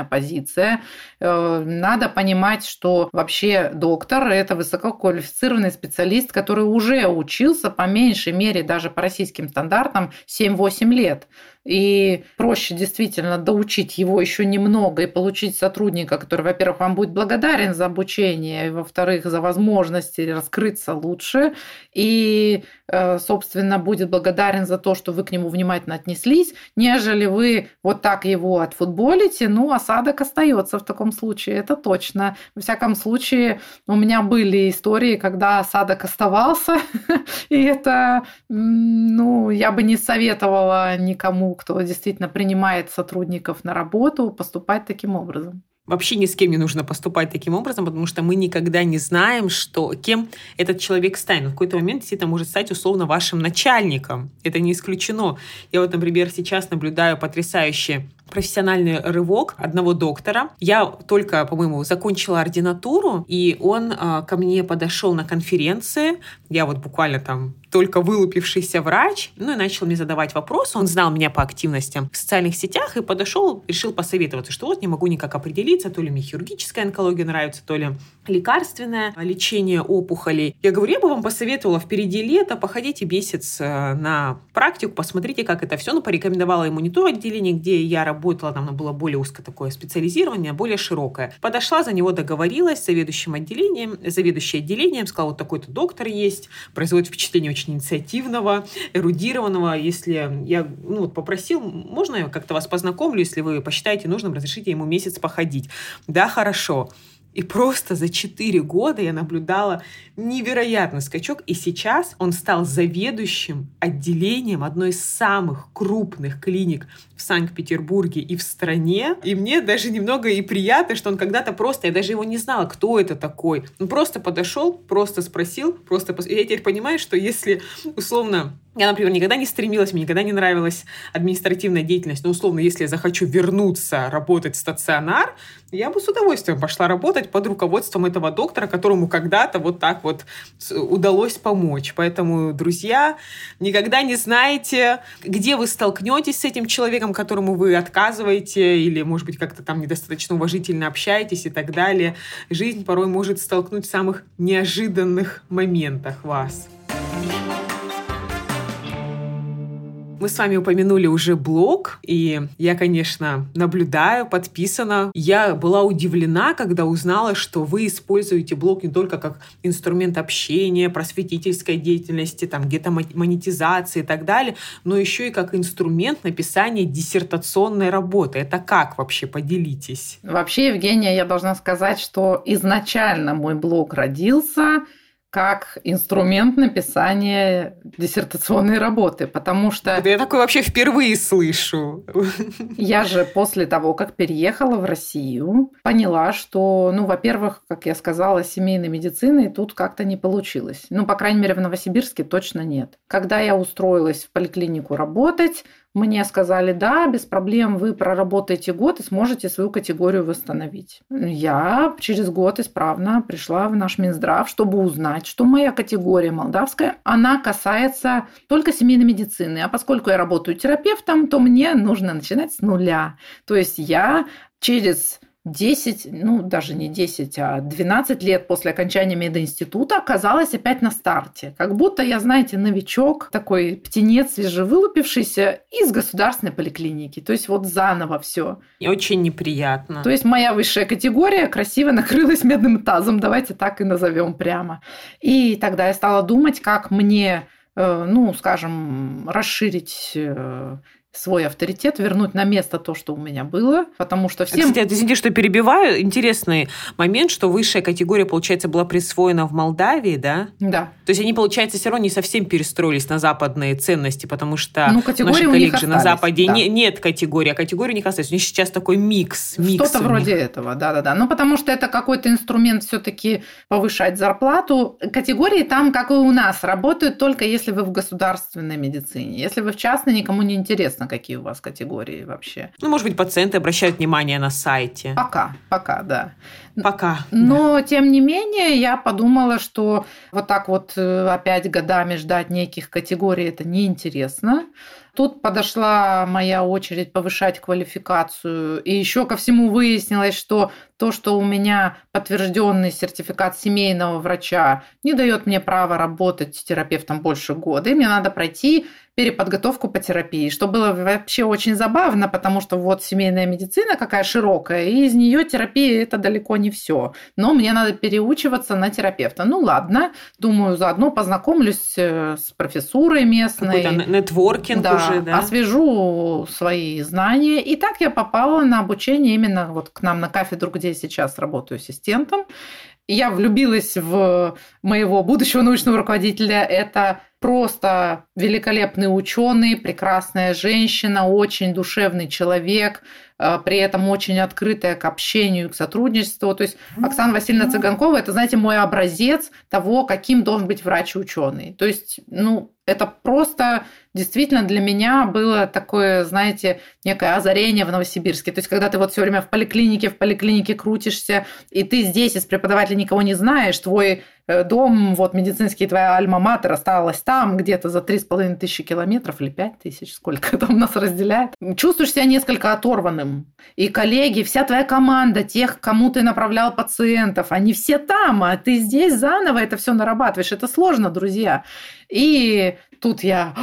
нелогичная позиция. Э, надо понимать, что вообще доктор – это высококвалифицированный специалист, который уже учился по меньшей мере даже по российским стандартам 7-8 лет. И проще действительно доучить его еще немного и получить сотрудника, который, во-первых, вам будет благодарен за обучение, во-вторых, за возможности раскрыться лучше, и, э, собственно, будет благодарен за то, что вы к нему внимательно отнеслись, нежели вы вот так его отфутболите, ну, осадок остается в таком случае, это точно. Во всяком случае, у меня были истории, когда осадок оставался, и это, ну, я бы не советовала никому кто действительно принимает сотрудников на работу, поступать таким образом. Вообще ни с кем не нужно поступать таким образом, потому что мы никогда не знаем, что, кем этот человек станет. В какой-то момент действительно может стать условно вашим начальником. Это не исключено. Я вот, например, сейчас наблюдаю потрясающие профессиональный рывок одного доктора. Я только, по-моему, закончила ординатуру, и он э, ко мне подошел на конференции. Я вот буквально там только вылупившийся врач, ну и начал мне задавать вопросы. Он знал меня по активностям в социальных сетях и подошел, решил посоветоваться, что вот не могу никак определиться, то ли мне хирургическая онкология нравится, то ли лекарственное лечение опухолей. Я говорю, я бы вам посоветовала впереди лето, походите месяц э, на практику, посмотрите, как это все. Ну, порекомендовала ему не то отделение, где я работала, там было более узкое такое специализирование, более широкое. Подошла, за него договорилась с заведующим отделением, заведующий отделением, сказала, вот такой-то доктор есть, производит впечатление очень инициативного, эрудированного. Если я ну, вот попросил, можно я как-то вас познакомлю, если вы посчитаете нужным, разрешите ему месяц походить. Да, хорошо. И просто за 4 года я наблюдала невероятный скачок. И сейчас он стал заведующим отделением одной из самых крупных клиник в Санкт-Петербурге и в стране. И мне даже немного и приятно, что он когда-то просто, я даже его не знала, кто это такой. Он просто подошел, просто спросил, просто... Пос... И я теперь понимаю, что если условно я, например, никогда не стремилась, мне никогда не нравилась административная деятельность. Но, условно, если я захочу вернуться работать в стационар, я бы с удовольствием пошла работать под руководством этого доктора, которому когда-то вот так вот удалось помочь. Поэтому, друзья, никогда не знаете, где вы столкнетесь с этим человеком, которому вы отказываете, или, может быть, как-то там недостаточно уважительно общаетесь и так далее. Жизнь порой может столкнуть в самых неожиданных моментах вас. Мы с вами упомянули уже блог, и я, конечно, наблюдаю, подписана. Я была удивлена, когда узнала, что вы используете блог не только как инструмент общения, просветительской деятельности, там где-то монетизации и так далее, но еще и как инструмент написания диссертационной работы. Это как вообще? Поделитесь. Вообще, Евгения, я должна сказать, что изначально мой блог родился как инструмент написания диссертационной работы, потому что... Это я такое вообще впервые слышу. Я же после того, как переехала в Россию, поняла, что, ну, во-первых, как я сказала, семейной медицины тут как-то не получилось. Ну, по крайней мере, в Новосибирске точно нет. Когда я устроилась в поликлинику работать, мне сказали, да, без проблем, вы проработаете год и сможете свою категорию восстановить. Я через год исправно пришла в наш Минздрав, чтобы узнать, что моя категория молдавская, она касается только семейной медицины. А поскольку я работаю терапевтом, то мне нужно начинать с нуля. То есть я через 10, ну даже не 10, а 12 лет после окончания мединститута оказалась опять на старте. Как будто я, знаете, новичок, такой птенец свежевылупившийся из государственной поликлиники. То есть вот заново все. И очень неприятно. То есть моя высшая категория красиво накрылась медным тазом, давайте так и назовем прямо. И тогда я стала думать, как мне, э, ну, скажем, расширить э, свой авторитет, вернуть на место то, что у меня было, потому что всем... Кстати, извините, что перебиваю. Интересный момент, что высшая категория, получается, была присвоена в Молдавии, да? Да. То есть они, получается, все равно не совсем перестроились на западные ценности, потому что ну, наши коллеги же на Западе да. не, нет категории, а категории у них остались. У них сейчас такой микс. микс Что-то вроде этого, да-да-да. Ну, потому что это какой-то инструмент все-таки повышать зарплату. Категории там, как и у нас, работают только если вы в государственной медицине. Если вы в частной, никому не интересно, какие у вас категории вообще. Ну, может быть, пациенты обращают внимание на сайте. Пока, пока, да. Пока. Но, да. тем не менее, я подумала, что вот так вот э, опять годами ждать неких категорий это неинтересно. Тут подошла моя очередь повышать квалификацию. И еще ко всему выяснилось, что то, что у меня подтвержденный сертификат семейного врача не дает мне права работать терапевтом больше года. И мне надо пройти переподготовку по терапии, что было вообще очень забавно, потому что вот семейная медицина какая широкая, и из нее терапия это далеко не все. Но мне надо переучиваться на терапевта. Ну ладно, думаю, заодно познакомлюсь э, с профессурой местной. Какой-то нетворкинг да, уже, да? Освежу свои знания. И так я попала на обучение именно вот к нам на кафедру, где я сейчас работаю ассистентом. Я влюбилась в моего будущего научного руководителя. Это просто великолепный ученый, прекрасная женщина, очень душевный человек, при этом очень открытая к общению, к сотрудничеству. То есть Оксана Васильевна Цыганкова – это, знаете, мой образец того, каким должен быть врач и ученый. То есть, ну, это просто действительно для меня было такое, знаете, некое озарение в Новосибирске. То есть, когда ты вот все время в поликлинике, в поликлинике крутишься, и ты здесь из преподавателя никого не знаешь, твой дом, вот медицинский, твоя альма-матер осталась там, где-то за три с половиной тысячи километров или пять тысяч, сколько там нас разделяет. Чувствуешь себя несколько оторванным. И коллеги, вся твоя команда, тех, кому ты направлял пациентов, они все там, а ты здесь заново это все нарабатываешь. Это сложно, друзья. И тут я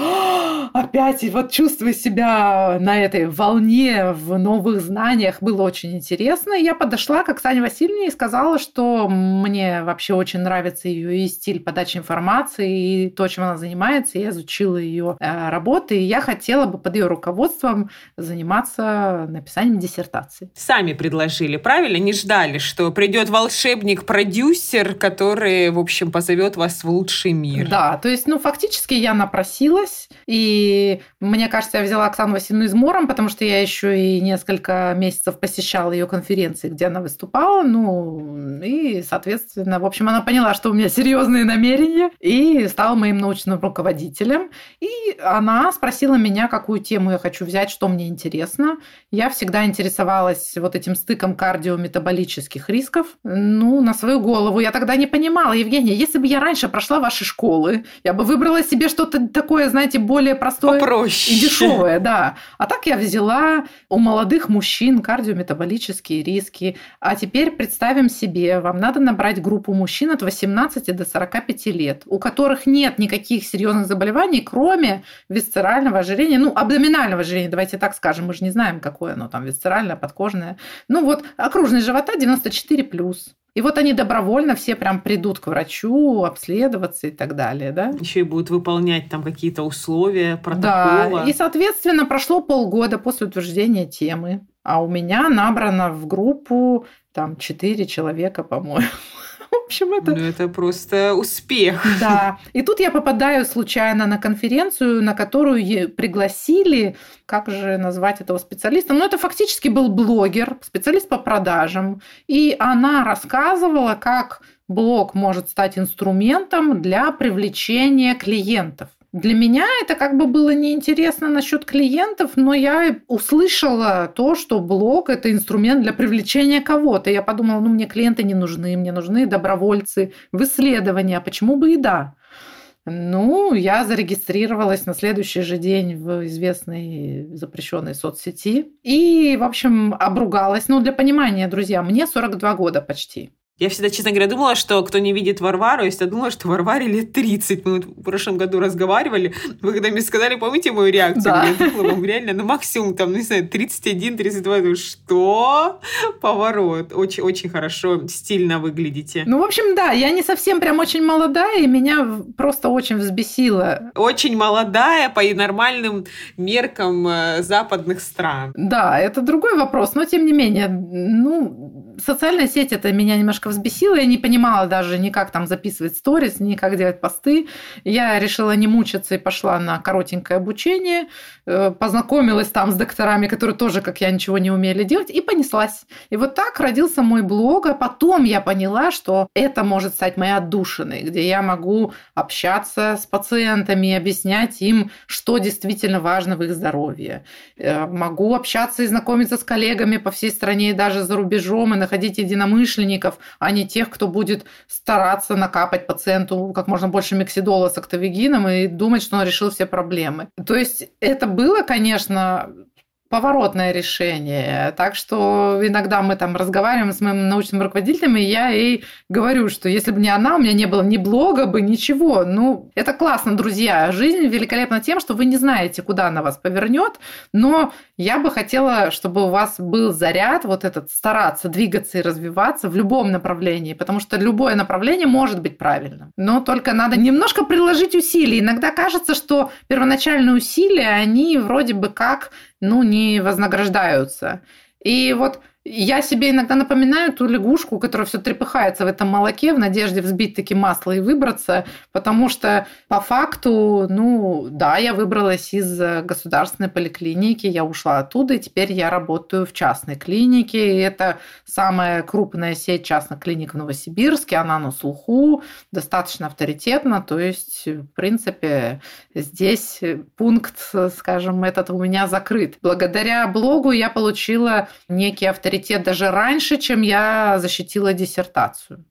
опять вот чувствую себя на этой волне в новых знаниях. Было очень интересно. И я подошла к Оксане Васильевне и сказала, что мне вообще очень нравится ее и стиль подачи информации, и то, чем она занимается. Я изучила ее э, работы, и я хотела бы под ее руководством заниматься написанием диссертации. Сами предложили, правильно? Не ждали, что придет волшебник-продюсер, который, в общем, позовет вас в лучший мир. Да, то есть, ну, фактически я напросилась, и мне кажется, я взяла Оксану Васильевну измором, потому что я еще и несколько месяцев посещала ее конференции, где она выступала, ну, и, соответственно, в общем, она поняла, что у меня серьезные намерения, и стала моим научным руководителем, и она спросила меня, какую тему я хочу взять, что мне интересно. Я всегда интересовалась вот этим стыком кардиометаболических рисков, ну, на свою голову. Я тогда не понимала, Евгения, если бы я раньше прошла ваши школы, я бы выбрала себе что-то такое, знаете, более простое Попроще. и дешевое, да. А так я взяла у молодых мужчин кардиометаболические риски. А теперь представим себе, вам надо набрать группу мужчин от 18 до 45 лет, у которых нет никаких серьезных заболеваний, кроме висцерального ожирения, ну, абдоминального ожирения, давайте так скажем, мы же не знаем, какое оно там, висцеральное, подкожное. Ну вот, окружность живота 94+. И вот они добровольно все прям придут к врачу, обследоваться и так далее, да? Еще и будут выполнять там какие-то условия, протокола. Да, и, соответственно, прошло полгода после утверждения темы, а у меня набрано в группу там четыре человека, по-моему. В общем, это... Ну, это просто успех. Да. И тут я попадаю случайно на конференцию, на которую пригласили, как же назвать этого специалиста? Ну, это фактически был блогер, специалист по продажам. И она рассказывала, как блог может стать инструментом для привлечения клиентов. Для меня это как бы было неинтересно насчет клиентов, но я услышала то, что блог – это инструмент для привлечения кого-то. Я подумала, ну, мне клиенты не нужны, мне нужны добровольцы в исследования, почему бы и да. Ну, я зарегистрировалась на следующий же день в известной запрещенной соцсети и, в общем, обругалась. Ну, для понимания, друзья, мне 42 года почти. Я всегда, честно говоря, думала, что кто не видит Варвару, я всегда думала, что Варваре лет 30. Мы в прошлом году разговаривали, вы когда мне сказали, помните мою реакцию? Да. Я думала, вам реально, ну максимум там, не знаю, 31, 32. Я думаю, что? Поворот. Очень, очень хорошо, стильно выглядите. Ну, в общем, да, я не совсем прям очень молодая, и меня просто очень взбесило. Очень молодая по нормальным меркам э, западных стран. Да, это другой вопрос, но тем не менее, ну, социальная сеть это меня немножко взбесило. Я не понимала даже ни как там записывать сторис, ни как делать посты. Я решила не мучиться и пошла на коротенькое обучение. Э, познакомилась там с докторами, которые тоже, как я, ничего не умели делать, и понеслась. И вот так родился мой блог. А потом я поняла, что это может стать моей отдушиной, где я могу общаться с пациентами, объяснять им, что действительно важно в их здоровье. Э, могу общаться и знакомиться с коллегами по всей стране и даже за рубежом, и находить единомышленников, а не тех, кто будет стараться накапать пациенту как можно больше миксидола с октавигином и думать, что он решил все проблемы. То есть это было, конечно, поворотное решение. Так что иногда мы там разговариваем с моим научным руководителем, и я ей говорю, что если бы не она, у меня не было ни блога бы, ничего. Ну, это классно, друзья. Жизнь великолепна тем, что вы не знаете, куда она вас повернет, но я бы хотела, чтобы у вас был заряд, вот этот стараться двигаться и развиваться в любом направлении, потому что любое направление может быть правильным. Но только надо немножко приложить усилий. Иногда кажется, что первоначальные усилия, они вроде бы как ну, не вознаграждаются. И вот я себе иногда напоминаю ту лягушку, которая все трепыхается в этом молоке в надежде взбить таки масло и выбраться, потому что по факту, ну да, я выбралась из государственной поликлиники, я ушла оттуда, и теперь я работаю в частной клинике, и это самая крупная сеть частных клиник в Новосибирске, она на слуху, достаточно авторитетна, то есть, в принципе, здесь пункт, скажем, этот у меня закрыт. Благодаря блогу я получила некий авторитет приоритет даже раньше, чем я защитила диссертацию.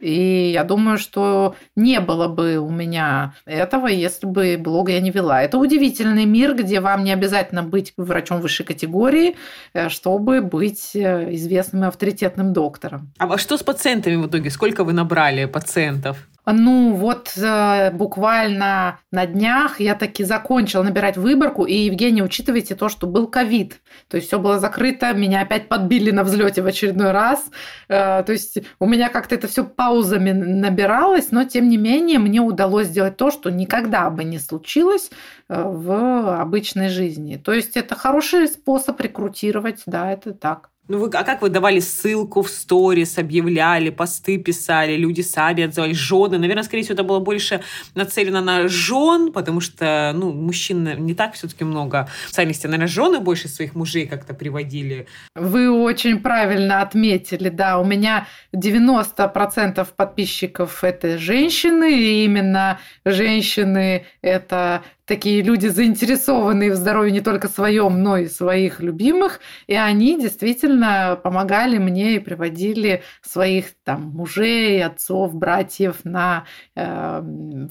И я думаю, что не было бы у меня этого, если бы блог я не вела. Это удивительный мир, где вам не обязательно быть врачом высшей категории, э, чтобы быть э, известным и авторитетным доктором. А что с пациентами в итоге? Сколько вы набрали пациентов? Ну, вот э, буквально на днях я таки закончила набирать выборку, и, Евгений, учитывайте то, что был ковид, то есть все было закрыто, меня опять подбили на взлете в очередной раз, э, то есть у меня как-то это все паузами набиралось, но тем не менее мне удалось сделать то, что никогда бы не случилось э, в обычной жизни. То есть это хороший способ рекрутировать, да, это так. Ну, вы, а как вы давали ссылку в сторис, объявляли, посты писали, люди сами отзывались, жены? Наверное, скорее всего, это было больше нацелено на жен, потому что, ну, мужчин не так все-таки много. В специальности, наверное, жены больше своих мужей как-то приводили. Вы очень правильно отметили, да. У меня 90% подписчиков – это женщины, и именно женщины – это такие люди заинтересованные в здоровье не только своем, но и своих любимых, и они действительно помогали мне и приводили своих там мужей, отцов, братьев на э,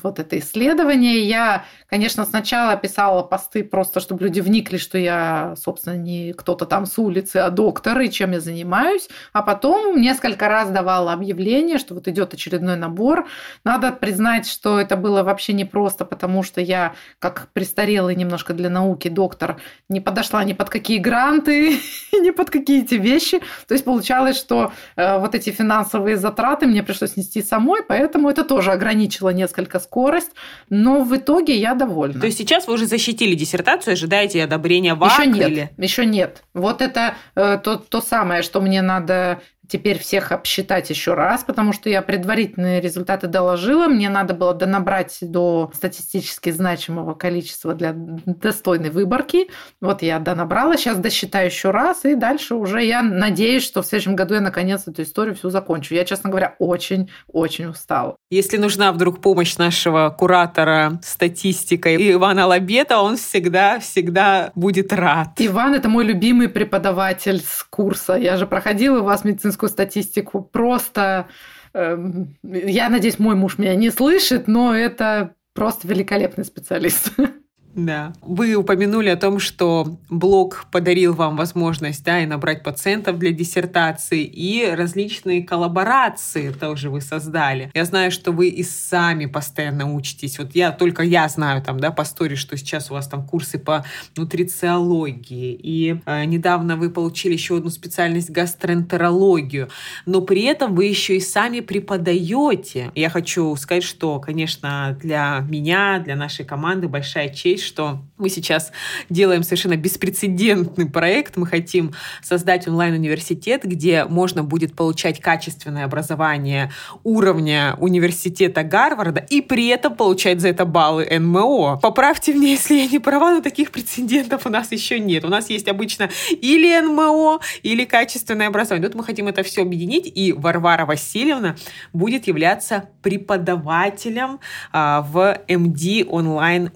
вот это исследование. Я, конечно, сначала писала посты просто, чтобы люди вникли, что я, собственно, не кто-то там с улицы, а доктор, и чем я занимаюсь, а потом несколько раз давала объявление, что вот идет очередной набор. Надо признать, что это было вообще непросто, потому что я как престарелый немножко для науки доктор, не подошла ни под какие гранты, ни под какие эти вещи. То есть получалось, что э, вот эти финансовые затраты мне пришлось нести самой, поэтому это тоже ограничило несколько скорость. Но в итоге я довольна. То есть сейчас вы уже защитили диссертацию, ожидаете одобрения ВАК? Еще нет, или... еще нет. Вот это э, то, то самое, что мне надо теперь всех обсчитать еще раз, потому что я предварительные результаты доложила. Мне надо было донабрать до статистически значимого количества для достойной выборки. Вот я донабрала, сейчас досчитаю еще раз, и дальше уже я надеюсь, что в следующем году я наконец эту историю всю закончу. Я, честно говоря, очень-очень устала. Если нужна вдруг помощь нашего куратора статистикой Ивана Лабета, он всегда-всегда будет рад. Иван – это мой любимый преподаватель с курса. Я же проходила у вас медицинскую медицинскую статистику. Просто, эм, я надеюсь, мой муж меня не слышит, но это просто великолепный специалист. Да. Вы упомянули о том, что блог подарил вам возможность да, и набрать пациентов для диссертации, и различные коллаборации тоже вы создали. Я знаю, что вы и сами постоянно учитесь. Вот я только я знаю там, да, по истории, что сейчас у вас там курсы по нутрициологии, и э, недавно вы получили еще одну специальность гастроэнтерологию, но при этом вы еще и сами преподаете. Я хочу сказать, что, конечно, для меня, для нашей команды большая честь, что мы сейчас делаем совершенно беспрецедентный проект. Мы хотим создать онлайн-университет, где можно будет получать качественное образование уровня университета Гарварда и при этом получать за это баллы НМО. Поправьте меня, если я не права, но таких прецедентов у нас еще нет. У нас есть обычно или НМО, или качественное образование. Тут мы хотим это все объединить, и Варвара Васильевна будет являться преподавателем а, в МД онлайн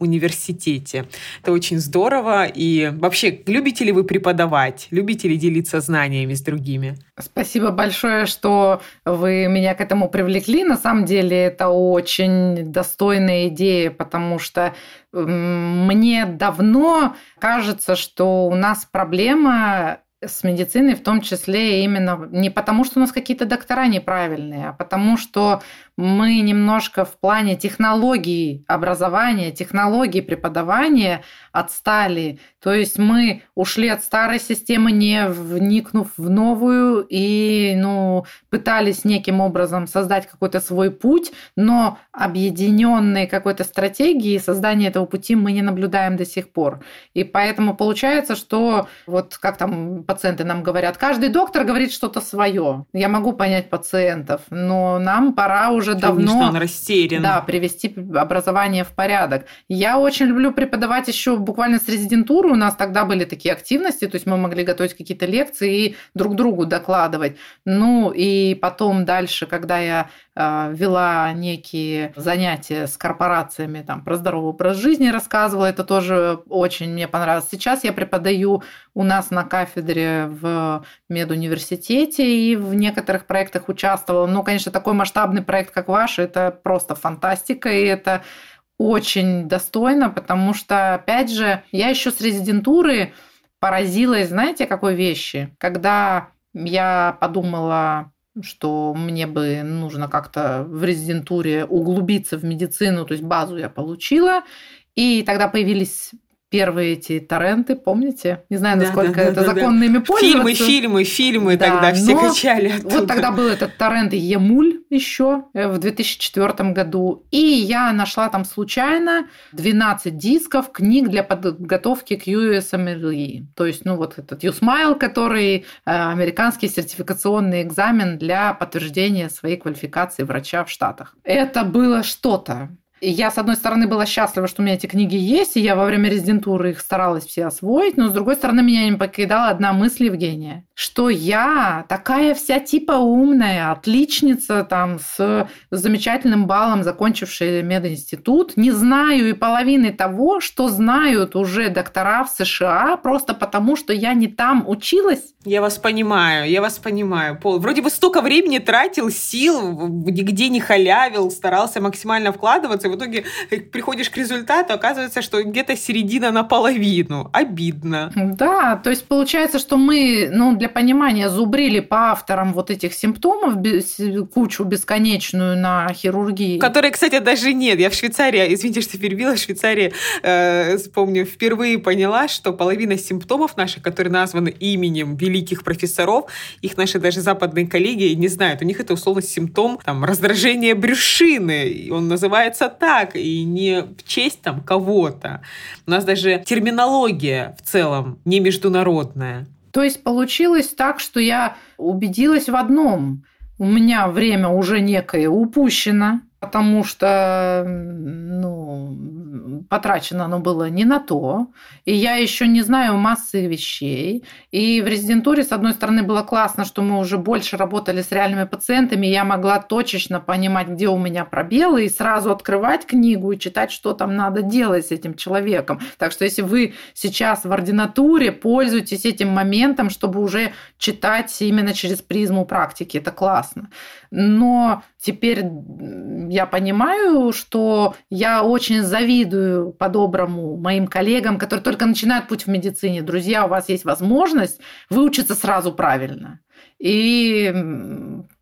дети. Это очень здорово. И вообще, любите ли вы преподавать? Любите ли делиться знаниями с другими? Спасибо большое, что вы меня к этому привлекли. На самом деле это очень достойная идея, потому что мне давно кажется, что у нас проблема с медициной в том числе именно не потому, что у нас какие-то доктора неправильные, а потому что мы немножко в плане технологий образования, технологий преподавания отстали. То есть мы ушли от старой системы, не вникнув в новую, и ну, пытались неким образом создать какой-то свой путь, но объединенной какой-то стратегии создания этого пути мы не наблюдаем до сих пор. И поэтому получается, что вот как там пациенты нам говорят, каждый доктор говорит что-то свое. Я могу понять пациентов, но нам пора уже уже давно... Что он растерян. Да, привести образование в порядок. Я очень люблю преподавать еще буквально с резидентуры. У нас тогда были такие активности, то есть мы могли готовить какие-то лекции и друг другу докладывать. Ну и потом дальше, когда я э, вела некие занятия с корпорациями там, про здоровый образ жизни, рассказывала, это тоже очень мне понравилось. Сейчас я преподаю у нас на кафедре в медуниверситете и в некоторых проектах участвовала. Ну, конечно, такой масштабный проект, как ваш, это просто фантастика, и это очень достойно, потому что, опять же, я еще с резидентуры поразилась, знаете, какой вещи? Когда я подумала, что мне бы нужно как-то в резидентуре углубиться в медицину, то есть базу я получила, и тогда появились первые эти торренты, помните? Не знаю, насколько да, да, это да, законно ими пользоваться. Фильмы, фильмы, фильмы да, тогда все качали оттуда. Вот тогда был этот торрент Емуль еще э, в 2004 году. И я нашла там случайно 12 дисков книг для подготовки к USMLE. То есть, ну, вот этот USMILE, который э, американский сертификационный экзамен для подтверждения своей квалификации врача в Штатах. Это было что-то. Я, с одной стороны, была счастлива, что у меня эти книги есть, и я во время резидентуры их старалась все освоить, но, с другой стороны, меня не покидала одна мысль Евгения, что я такая вся типа умная, отличница там с замечательным баллом, закончившая мединститут, не знаю и половины того, что знают уже доктора в США, просто потому, что я не там училась. Я вас понимаю, я вас понимаю. Пол, вроде бы столько времени тратил, сил, нигде не халявил, старался максимально вкладываться, в итоге э, приходишь к результату, оказывается, что где-то середина наполовину. Обидно. Да, то есть получается, что мы, ну, для понимания, зубрили по авторам вот этих симптомов кучу бесконечную на хирургии. Которые, кстати, даже нет. Я в Швейцарии, извините, что перебила, в Швейцарии, э, вспомню, впервые поняла, что половина симптомов наших, которые названы именем великих профессоров, их наши даже западные коллеги не знают. У них это условно симптом там, раздражения брюшины. Он называется так, и не в честь там кого-то. У нас даже терминология в целом не международная. То есть получилось так, что я убедилась в одном. У меня время уже некое упущено, потому что ну, потрачено оно было не на то, и я еще не знаю массы вещей. И в резидентуре, с одной стороны, было классно, что мы уже больше работали с реальными пациентами, я могла точечно понимать, где у меня пробелы, и сразу открывать книгу и читать, что там надо делать с этим человеком. Так что если вы сейчас в ординатуре, пользуйтесь этим моментом, чтобы уже читать именно через призму практики, это классно. Но теперь я понимаю, что я очень завидую по-доброму моим коллегам, которые только начинают путь в медицине. Друзья, у вас есть возможность выучиться сразу правильно. И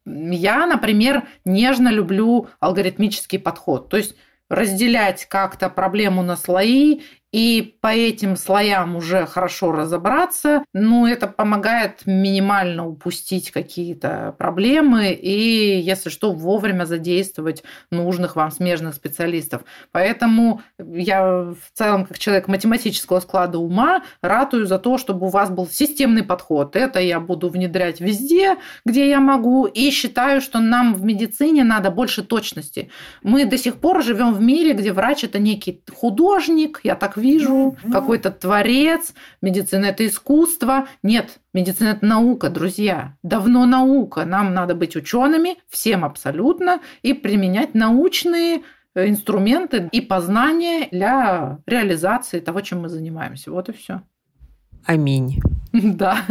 я, например, нежно люблю алгоритмический подход. То есть разделять как-то проблему на слои и по этим слоям уже хорошо разобраться, ну, это помогает минимально упустить какие-то проблемы и, если что, вовремя задействовать нужных вам смежных специалистов. Поэтому я в целом, как человек математического склада ума, ратую за то, чтобы у вас был системный подход. Это я буду внедрять везде, где я могу, и считаю, что нам в медицине надо больше точности. Мы до сих пор живем в мире, где врач это некий художник, я так вижу, mm-hmm. какой-то творец, медицина это искусство. Нет, медицина это наука, друзья. Давно наука. Нам надо быть учеными, всем абсолютно, и применять научные э, инструменты и познания для реализации того, чем мы занимаемся. Вот и все. Аминь. Да.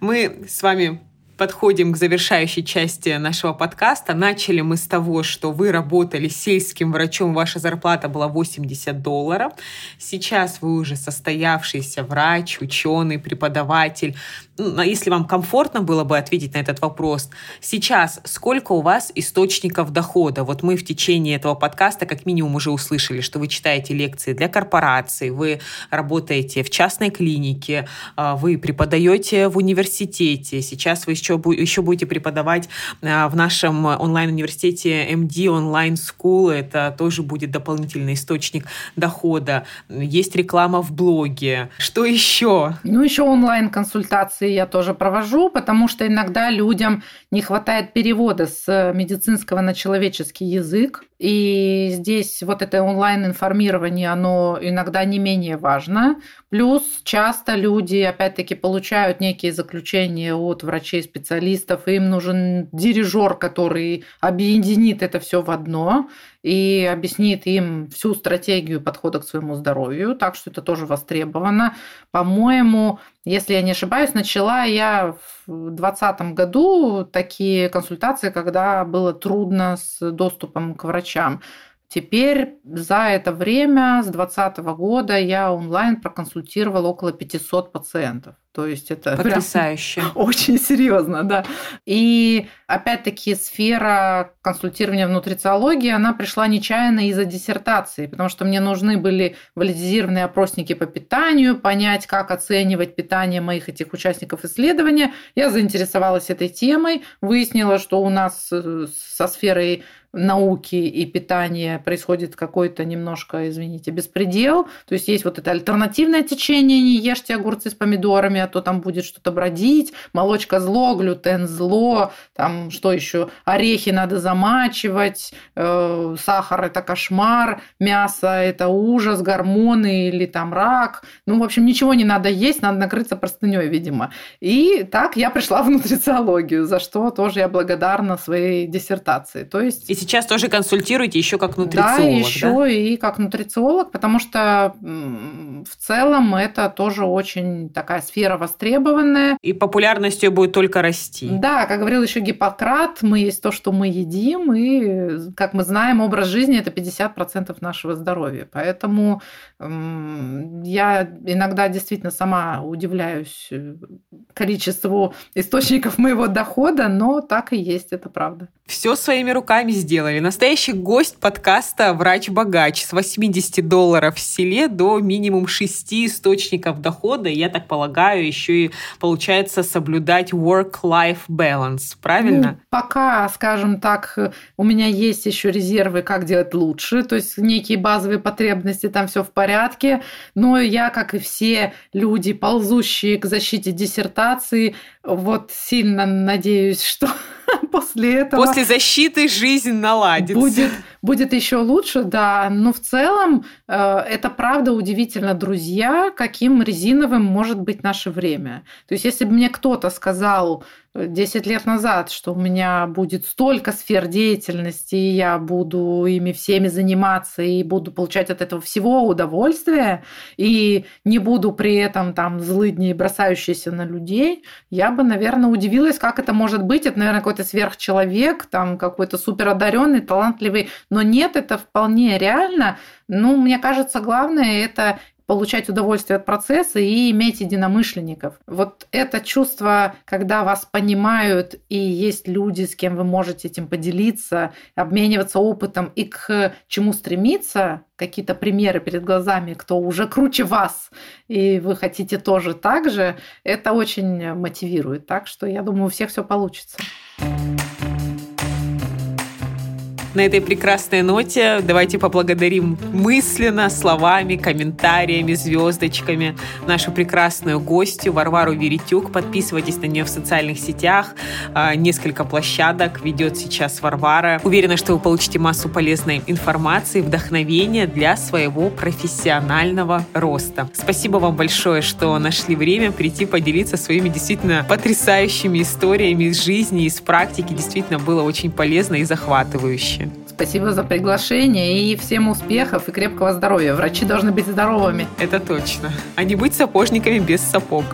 Мы с вами подходим к завершающей части нашего подкаста. Начали мы с того, что вы работали сельским врачом, ваша зарплата была 80 долларов. Сейчас вы уже состоявшийся врач, ученый, преподаватель. Ну, если вам комфортно было бы ответить на этот вопрос, сейчас сколько у вас источников дохода? Вот мы в течение этого подкаста как минимум уже услышали, что вы читаете лекции для корпораций, вы работаете в частной клинике, а, вы преподаете в университете, сейчас вы еще, еще будете преподавать а, в нашем онлайн-университете MD Online School, это тоже будет дополнительный источник дохода. Есть реклама в блоге. Что еще? Ну, еще онлайн-консультации я тоже провожу, потому что иногда людям не хватает перевода с медицинского на человеческий язык. И здесь вот это онлайн-информирование, оно иногда не менее важно. Плюс часто люди, опять-таки, получают некие заключения от врачей-специалистов, им нужен дирижер, который объединит это все в одно и объяснит им всю стратегию подхода к своему здоровью, так что это тоже востребовано. По-моему, если я не ошибаюсь, начала я в 2020 году такие консультации, когда было трудно с доступом к врачам. Теперь за это время, с 2020 года, я онлайн проконсультировала около 500 пациентов. То есть это потрясающе. Очень серьезно, да. И опять-таки сфера консультирования в нутрициологии, она пришла нечаянно из-за диссертации, потому что мне нужны были валидизированные опросники по питанию, понять, как оценивать питание моих этих участников исследования. Я заинтересовалась этой темой, выяснила, что у нас э, со сферой науки и питания происходит какой-то немножко, извините, беспредел. То есть есть вот это альтернативное течение, не ешьте огурцы с помидорами, а то там будет что-то бродить, молочка зло, глютен зло, там что еще, орехи надо замачивать, э, сахар это кошмар, мясо это ужас, гормоны или там рак. Ну, в общем, ничего не надо есть, надо накрыться простыней, видимо. И так я пришла в нутрициологию, за что тоже я благодарна своей диссертации. То есть сейчас тоже консультируете еще как нутрициолог. Да, еще да? и как нутрициолог, потому что в целом это тоже очень такая сфера востребованная. И популярностью будет только расти. Да, как говорил еще Гиппократ, мы есть то, что мы едим, и, как мы знаем, образ жизни – это 50% нашего здоровья. Поэтому я иногда действительно сама удивляюсь э, количеству источников моего дохода, но так и есть, это правда. Все своими руками сделали. Настоящий гость подкаста «Врач-богач» с 80 долларов в селе до минимум 6 источников дохода. Я так полагаю, еще и получается соблюдать work-life balance, правильно? Ну, пока, скажем так, у меня есть еще резервы, как делать лучше, то есть некие базовые потребности, там все в порядке, но я, как и все люди, ползущие к защите диссертации, вот сильно надеюсь, что после этого... После защиты жизнь наладится. Будет, будет еще лучше, да. Но в целом э, это правда удивительно, друзья, каким резиновым может быть наше время. То есть если бы мне кто-то сказал 10 лет назад, что у меня будет столько сфер деятельности, и я буду ими всеми заниматься, и буду получать от этого всего удовольствие, и не буду при этом там злыдней, бросающиеся на людей, я бы, наверное, удивилась, как это может быть. Это, наверное, какой-то сверхчеловек, там какой-то суперодаренный, талантливый. Но нет, это вполне реально. Ну, мне кажется, главное это получать удовольствие от процесса и иметь единомышленников. Вот это чувство, когда вас понимают и есть люди, с кем вы можете этим поделиться, обмениваться опытом и к чему стремиться, какие-то примеры перед глазами, кто уже круче вас, и вы хотите тоже так же, это очень мотивирует. Так что я думаю, у всех все получится. На этой прекрасной ноте давайте поблагодарим мысленно, словами, комментариями, звездочками нашу прекрасную гостью Варвару Веретюк. Подписывайтесь на нее в социальных сетях. А, несколько площадок ведет сейчас Варвара. Уверена, что вы получите массу полезной информации, вдохновения для своего профессионального роста. Спасибо вам большое, что нашли время прийти поделиться своими действительно потрясающими историями из жизни, из практики. Действительно было очень полезно и захватывающе. Спасибо за приглашение и всем успехов и крепкого здоровья. Врачи должны быть здоровыми. Это точно. А не быть сапожниками без сапог.